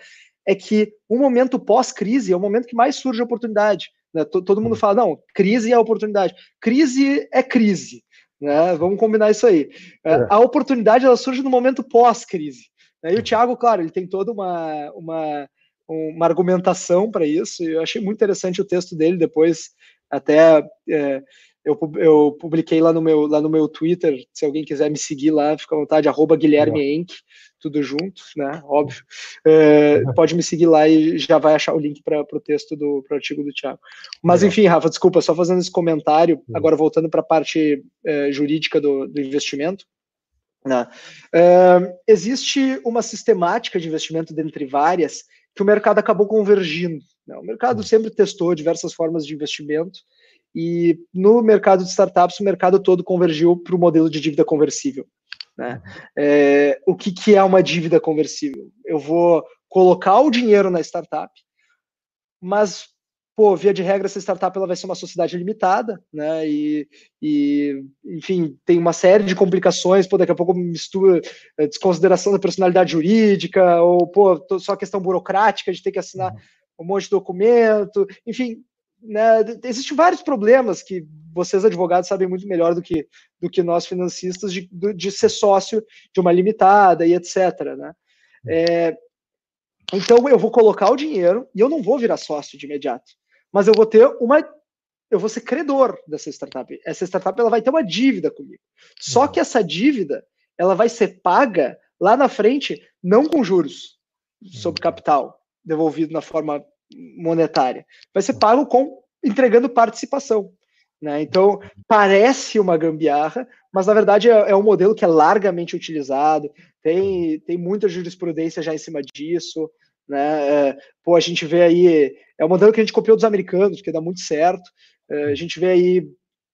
é que o momento pós-crise é o momento que mais surge oportunidade. Né? Todo mundo fala, não, crise é oportunidade. Crise é crise. Né? Vamos combinar isso aí. É. é. A oportunidade ela surge no momento pós-crise. Né? E o Thiago, claro, ele tem toda uma, uma, uma argumentação para isso. Eu achei muito interessante o texto dele depois, até é, eu, eu publiquei lá no, meu, lá no meu Twitter, se alguém quiser me seguir lá, fica à vontade, arroba Guilherme Enck, tudo junto, né? Óbvio. É, pode me seguir lá e já vai achar o link para o texto do pro artigo do Thiago. Mas enfim, Rafa, desculpa, só fazendo esse comentário, agora voltando para a parte é, jurídica do, do investimento. Né? É, existe uma sistemática de investimento dentre várias que o mercado acabou convergindo. Né? O mercado sempre testou diversas formas de investimento e no mercado de startups o mercado todo convergiu para o modelo de dívida conversível. Né? É, o que, que é uma dívida conversível? Eu vou colocar o dinheiro na startup, mas pô, via de regra, essa startup ela vai ser uma sociedade limitada, né? E, e, enfim, tem uma série de complicações, pô, daqui a pouco mistura é, desconsideração da personalidade jurídica, ou pô, só questão burocrática de ter que assinar uhum. um monte de documento, enfim, né, existem vários problemas que vocês advogados sabem muito melhor do que, do que nós financistas de, de ser sócio de uma limitada e etc. Né? É, então eu vou colocar o dinheiro e eu não vou virar sócio de imediato, mas eu vou ter uma, eu vou ser credor dessa startup. Essa startup ela vai ter uma dívida comigo. Só que essa dívida ela vai ser paga lá na frente não com juros sobre capital devolvido na forma monetária. Vai ser pago com entregando participação. Né? Então, parece uma gambiarra, mas na verdade é, é, um modelo que é largamente utilizado, tem, tem muita jurisprudência já em cima disso. Né? É, pô, a gente vê aí, é um modelo que a gente copiou dos americanos, que dá muito certo. É, a gente vê aí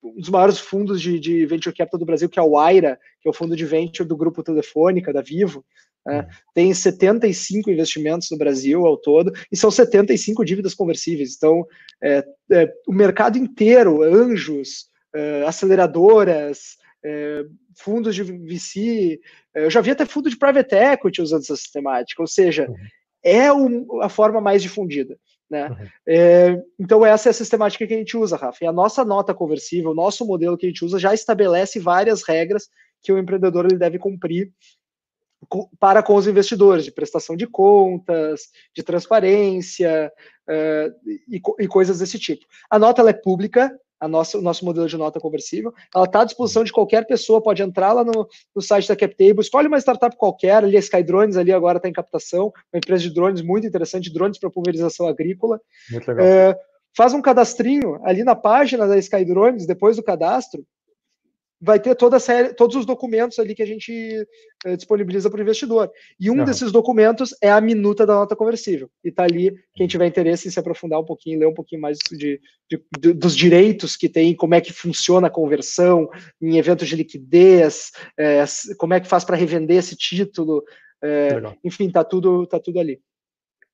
um dos maiores fundos de, de, venture capital do Brasil, que é o Aira, que é o fundo de venture do grupo Telefônica, da Vivo, Uhum. Tem 75 investimentos no Brasil ao todo, e são 75 dívidas conversíveis. Então, é, é, o mercado inteiro, anjos, é, aceleradoras, é, fundos de VC, é, eu já vi até fundo de private equity usando essa sistemática, ou seja, uhum. é a forma mais difundida. Né? Uhum. É, então, essa é a sistemática que a gente usa, Rafa. E a nossa nota conversível, o nosso modelo que a gente usa, já estabelece várias regras que o empreendedor ele deve cumprir para com os investidores, de prestação de contas, de transparência uh, e, e, coisas desse tipo. A nota é pública, a nossa, o nosso modelo de nota conversível, ela está à disposição de qualquer pessoa, pode entrar lá no, no site da CapTable, escolhe uma startup qualquer, ali a Skydrones ali agora está em captação, uma empresa de drones muito interessante, drones para pulverização agrícola. Muito legal. Uh, faz um cadastrinho ali na página da Skydrones, depois do cadastro, vai ter toda série, todos os documentos ali que a gente eh, disponibiliza para o investidor. E um desses documentos é a minuta da nota conversível. E está ali, quem tiver interesse em se aprofundar um pouquinho, ler um pouquinho mais de, de, de, dos direitos que tem, como é que funciona a conversão em eventos de liquidez, é, como é que faz para revender esse título. É, enfim, está tudo, tá tudo ali.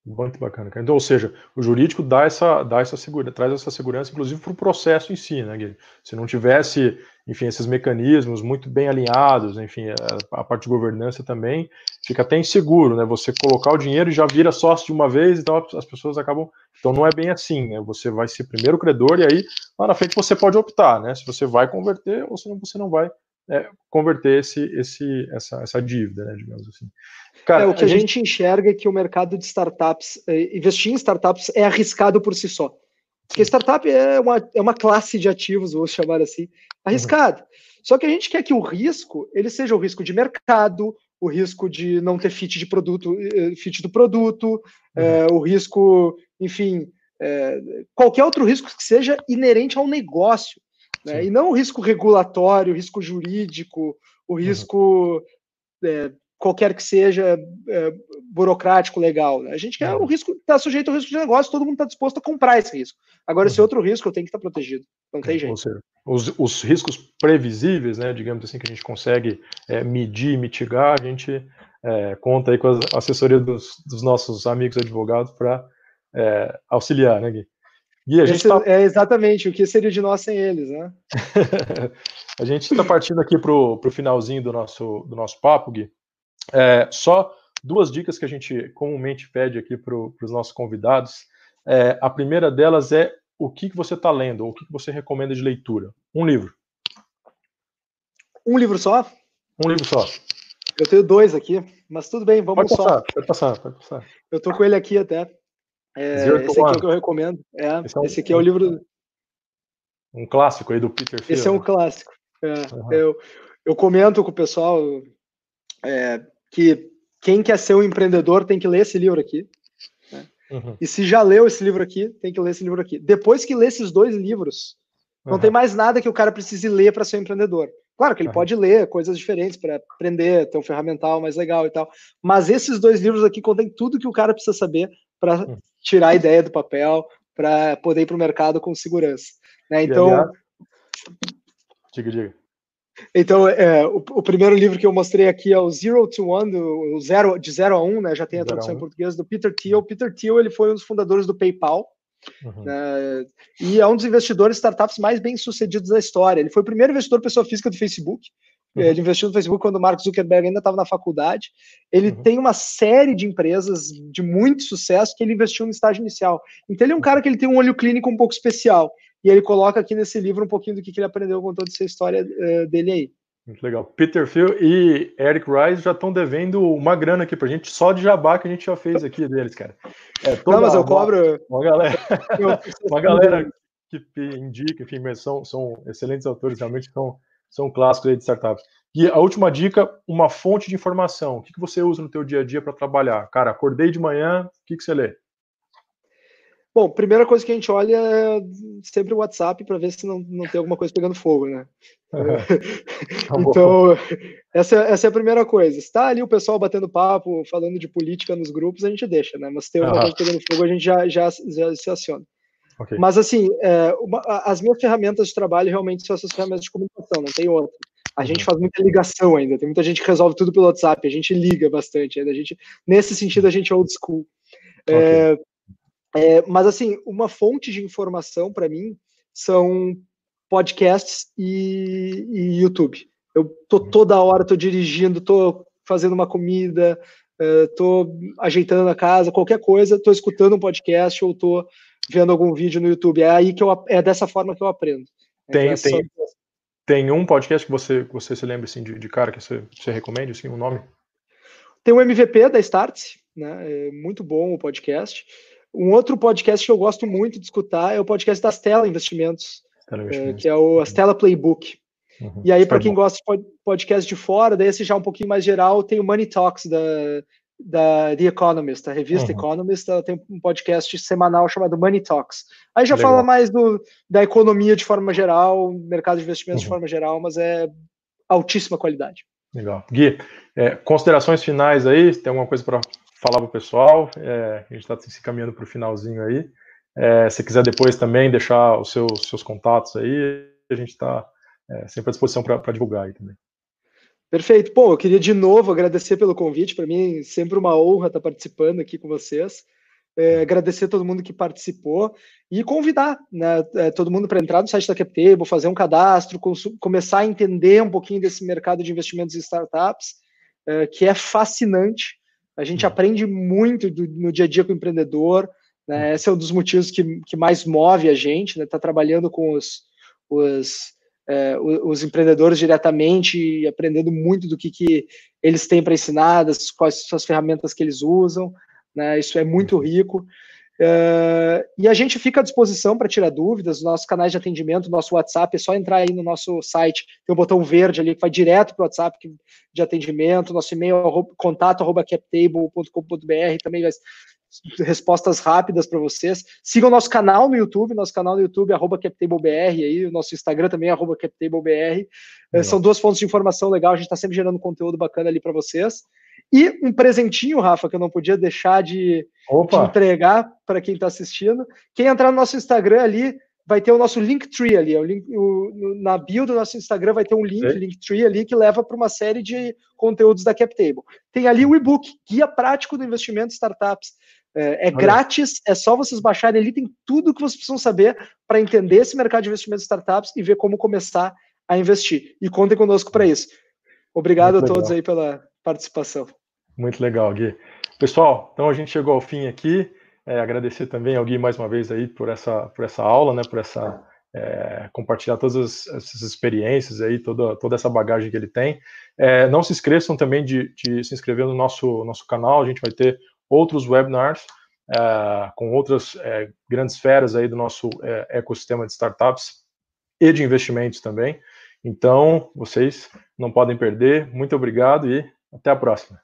Muito bacana. Então, ou seja, o jurídico dá essa, dá essa segurança, traz essa segurança, inclusive, para o processo em si, né, Guilherme? Se não tivesse, enfim, esses mecanismos muito bem alinhados, enfim, a, a, parte de governança também, fica até inseguro, né? Você colocar o dinheiro e já vira sócio de uma vez, então as pessoas acabam. Então não é bem assim, né? Você vai ser primeiro credor e aí, lá na frente, você pode optar, né? Se você vai converter ou se não, você não vai é, converter esse, esse, essa, essa dívida, né, digamos assim. Cara, é, o que a, gente... gente... enxerga é que o mercado de startups, é, investir em startups é arriscado por si só. Porque startup é uma, é uma classe de ativos, vou chamar assim, arriscado. Uhum. Só que a gente quer que o risco ele seja o risco de mercado, o risco de não ter fit de produto, eh, fit do produto, uhum. é, o risco, enfim, é, qualquer outro risco que seja inerente ao negócio. Né? E não o risco regulatório, o risco jurídico, o uhum. risco uhum. é, qualquer que seja é, burocrático, legal. Né? A gente quer uhum. o risco, está sujeito ao risco de negócio, todo mundo está disposto a comprar esse risco. Agora, uhum. esse outro risco eu tenho que estar tá protegido. Não tem jeito. Seja, os, os, riscos previsíveis, né, digamos assim, que a gente consegue é, medir, mitigar, a gente é, conta aí com a assessoria dos, dos nossos amigos advogados para é, auxiliar, né, Gui? Gui, a gente tá... É exatamente o que seria de nós sem eles, né? *laughs* a gente está partindo aqui para o finalzinho do nosso, do nosso papo, Gui. É, só duas dicas que a gente comumente pede aqui para os nossos convidados. É, a primeira delas é o que, que você está lendo, ou o que, que você recomenda de leitura. Um livro. Um livro só? Um livro só. Eu tenho dois aqui, mas tudo bem, vamos pode passar, só. Pode passar, pode passar. Eu tô com ele aqui até. É, esse aqui é o que eu recomendo. É, é um, esse aqui é o livro. Um clássico aí do Peter Thiel. Esse é um né? clássico. É, uhum. eu, eu comento com o pessoal é, que quem quer ser um empreendedor tem que ler esse livro aqui. Né? Uhum. E se já leu esse livro aqui, tem que ler esse livro aqui. Depois que lê esses dois livros, não uhum. tem mais nada que o cara precise ler para ser um empreendedor. Claro que ele pode ler coisas diferentes para aprender, ter um ferramental mais legal e tal. Mas esses dois livros aqui contêm tudo que o cara precisa saber para uhum. tirar a ideia do papel, para poder ir para o mercado com segurança. Né? Então. Diga, diga. Então, é, o, o, primeiro livro que eu mostrei aqui é o Zero to One, do, zero, de 0 a 1, um, né? Já tem a tradução em português do Peter Thiel. Peter Thiel ele foi um dos fundadores do PayPal. Uhum. Né, e é um dos investidores startups mais bem sucedidos da história. Ele foi o primeiro investidor pessoa física do Facebook. Uhum. Ele investiu no Facebook quando o Mark Zuckerberg ainda estava na faculdade. Ele uhum. tem uma série de empresas de muito sucesso que ele investiu no estágio inicial. Então ele é um cara que ele tem um olho clínico um pouco especial. E ele coloca aqui nesse livro um pouquinho do que, que ele aprendeu com toda essa história uh, dele aí. Muito legal. Peter Phil e Eric Rice já estão devendo uma grana aqui pra gente, só de jabá que a gente já fez aqui deles, cara. É, Não, mas eu cobro. Uma galera, *laughs* *laughs* uma galera que indica, enfim, são, são excelentes autores, realmente são, são clássicos aí de startups. E a última dica, uma fonte de informação. O que, que você usa no teu dia a dia para trabalhar? Cara, acordei de manhã, o que, que você lê? Bom, primeira coisa que a gente olha é sempre o WhatsApp para ver se não, não tem alguma coisa pegando fogo, né? *laughs* Tá então, essa, essa é a primeira coisa. Está ali o pessoal batendo papo, falando de política nos grupos, a gente deixa, né? Mas se tem alguma coisa pegando fogo, a gente já, já, já se aciona. Okay. Mas, assim, é, uma, as minhas ferramentas de trabalho realmente são essas ferramentas de comunicação, não tem outra. A gente uhum. faz muita ligação ainda, tem muita gente que resolve tudo pelo WhatsApp, a gente liga bastante ainda. A gente, nesse sentido, a gente é old school. Okay. É, é, mas, assim, uma fonte de informação para mim são podcasts e, e, YouTube. Eu tô toda hora, tô dirigindo, tô fazendo uma comida, uh, tô ajeitando a casa, qualquer coisa, tô escutando um podcast ou tô vendo algum vídeo no YouTube. É aí que eu é dessa forma que eu aprendo. Tem, é tem, tem um podcast que você, que você se lembra assim, de, de cara que você, você recomende, assim, um nome? Tem o MVP da Starts, né? É muito bom o podcast. Um outro podcast que eu gosto muito de escutar é o podcast da Stella Investimentos, é, que é o Stella Playbook. Uhum. E aí, para quem gosta de podcast de fora, daí esse já é um pouquinho mais geral, tem o Money Talks da, da The Economist, a revista uhum. Economist, ela tem um podcast semanal chamado Money Talks. Aí já Legal. fala mais do, da economia de forma geral, mercado de investimentos uhum. de forma geral, mas é altíssima qualidade. Legal. Gui, é, considerações finais aí? Tem alguma coisa para falar para o pessoal. É, a gente está se caminhando para o finalzinho aí. É, se quiser depois também deixar os seus, seus contatos aí, a gente está é, sempre à disposição para divulgar aí também. Perfeito. Bom, eu queria de novo agradecer pelo convite. Para mim, sempre uma honra estar participando aqui com vocês. É, agradecer a todo mundo que participou e convidar né, é, todo mundo para entrar no site da CapTable, fazer um cadastro, começar a entender um pouquinho desse mercado de investimentos em startups, é, que é fascinante. A gente uhum. aprende muito do, no dia a dia com o empreendedor. Né? Esse é um dos motivos que, que mais move a gente, né? Tá trabalhando com os, os, é, os empreendedores diretamente aprendendo muito do que, que eles têm para ensinar, das, quais são as ferramentas que eles usam. Né? Isso é muito uhum. rico. Uh, e a gente fica à disposição para tirar dúvidas, nossos canais de atendimento, nosso WhatsApp, é só entrar aí no nosso site, tem um botão verde ali que vai direto para o WhatsApp de atendimento, nosso e-mail é contato arroba captable.com.br, também vai respostas rápidas para vocês. Sigam nosso canal no YouTube, nosso canal no YouTube, arroba CaptableBR, aí, o nosso Instagram também, arroba CaptableBR. Uh, são duas fontes de informação legal, a gente está sempre gerando conteúdo bacana ali para vocês. E um presentinho, Rafa, que eu não podia deixar de, de entregar para quem está assistindo. Quem entrar no nosso Instagram ali, vai ter o nosso Linktree ali. O link, o, na bio do nosso Instagram vai ter um link, Linktree ali, que leva para uma série de conteúdos da CapTable. Tem ali o e-book, Guia Prático do Investimento em Startups. É, é grátis, é só vocês baixarem ali, tem tudo que vocês precisam saber para entender esse mercado de investimento em startups e ver como começar a investir. E contem conosco para isso. Obrigado Muito a todos legal. aí pela participação. Muito legal, Gui. Pessoal, então a gente chegou ao fim aqui. É, agradecer também ao Gui mais uma vez aí por essa, por essa aula, né, por essa é, compartilhar todas essas experiências aí, toda, toda essa bagagem que ele tem. É, não se esqueçam também de, de, se inscrever no nosso, nosso canal, a gente vai ter outros webinars é, com outras é, grandes feras aí do nosso é, ecossistema de startups e de investimentos também. Então, vocês não podem perder. Muito obrigado e até a próxima.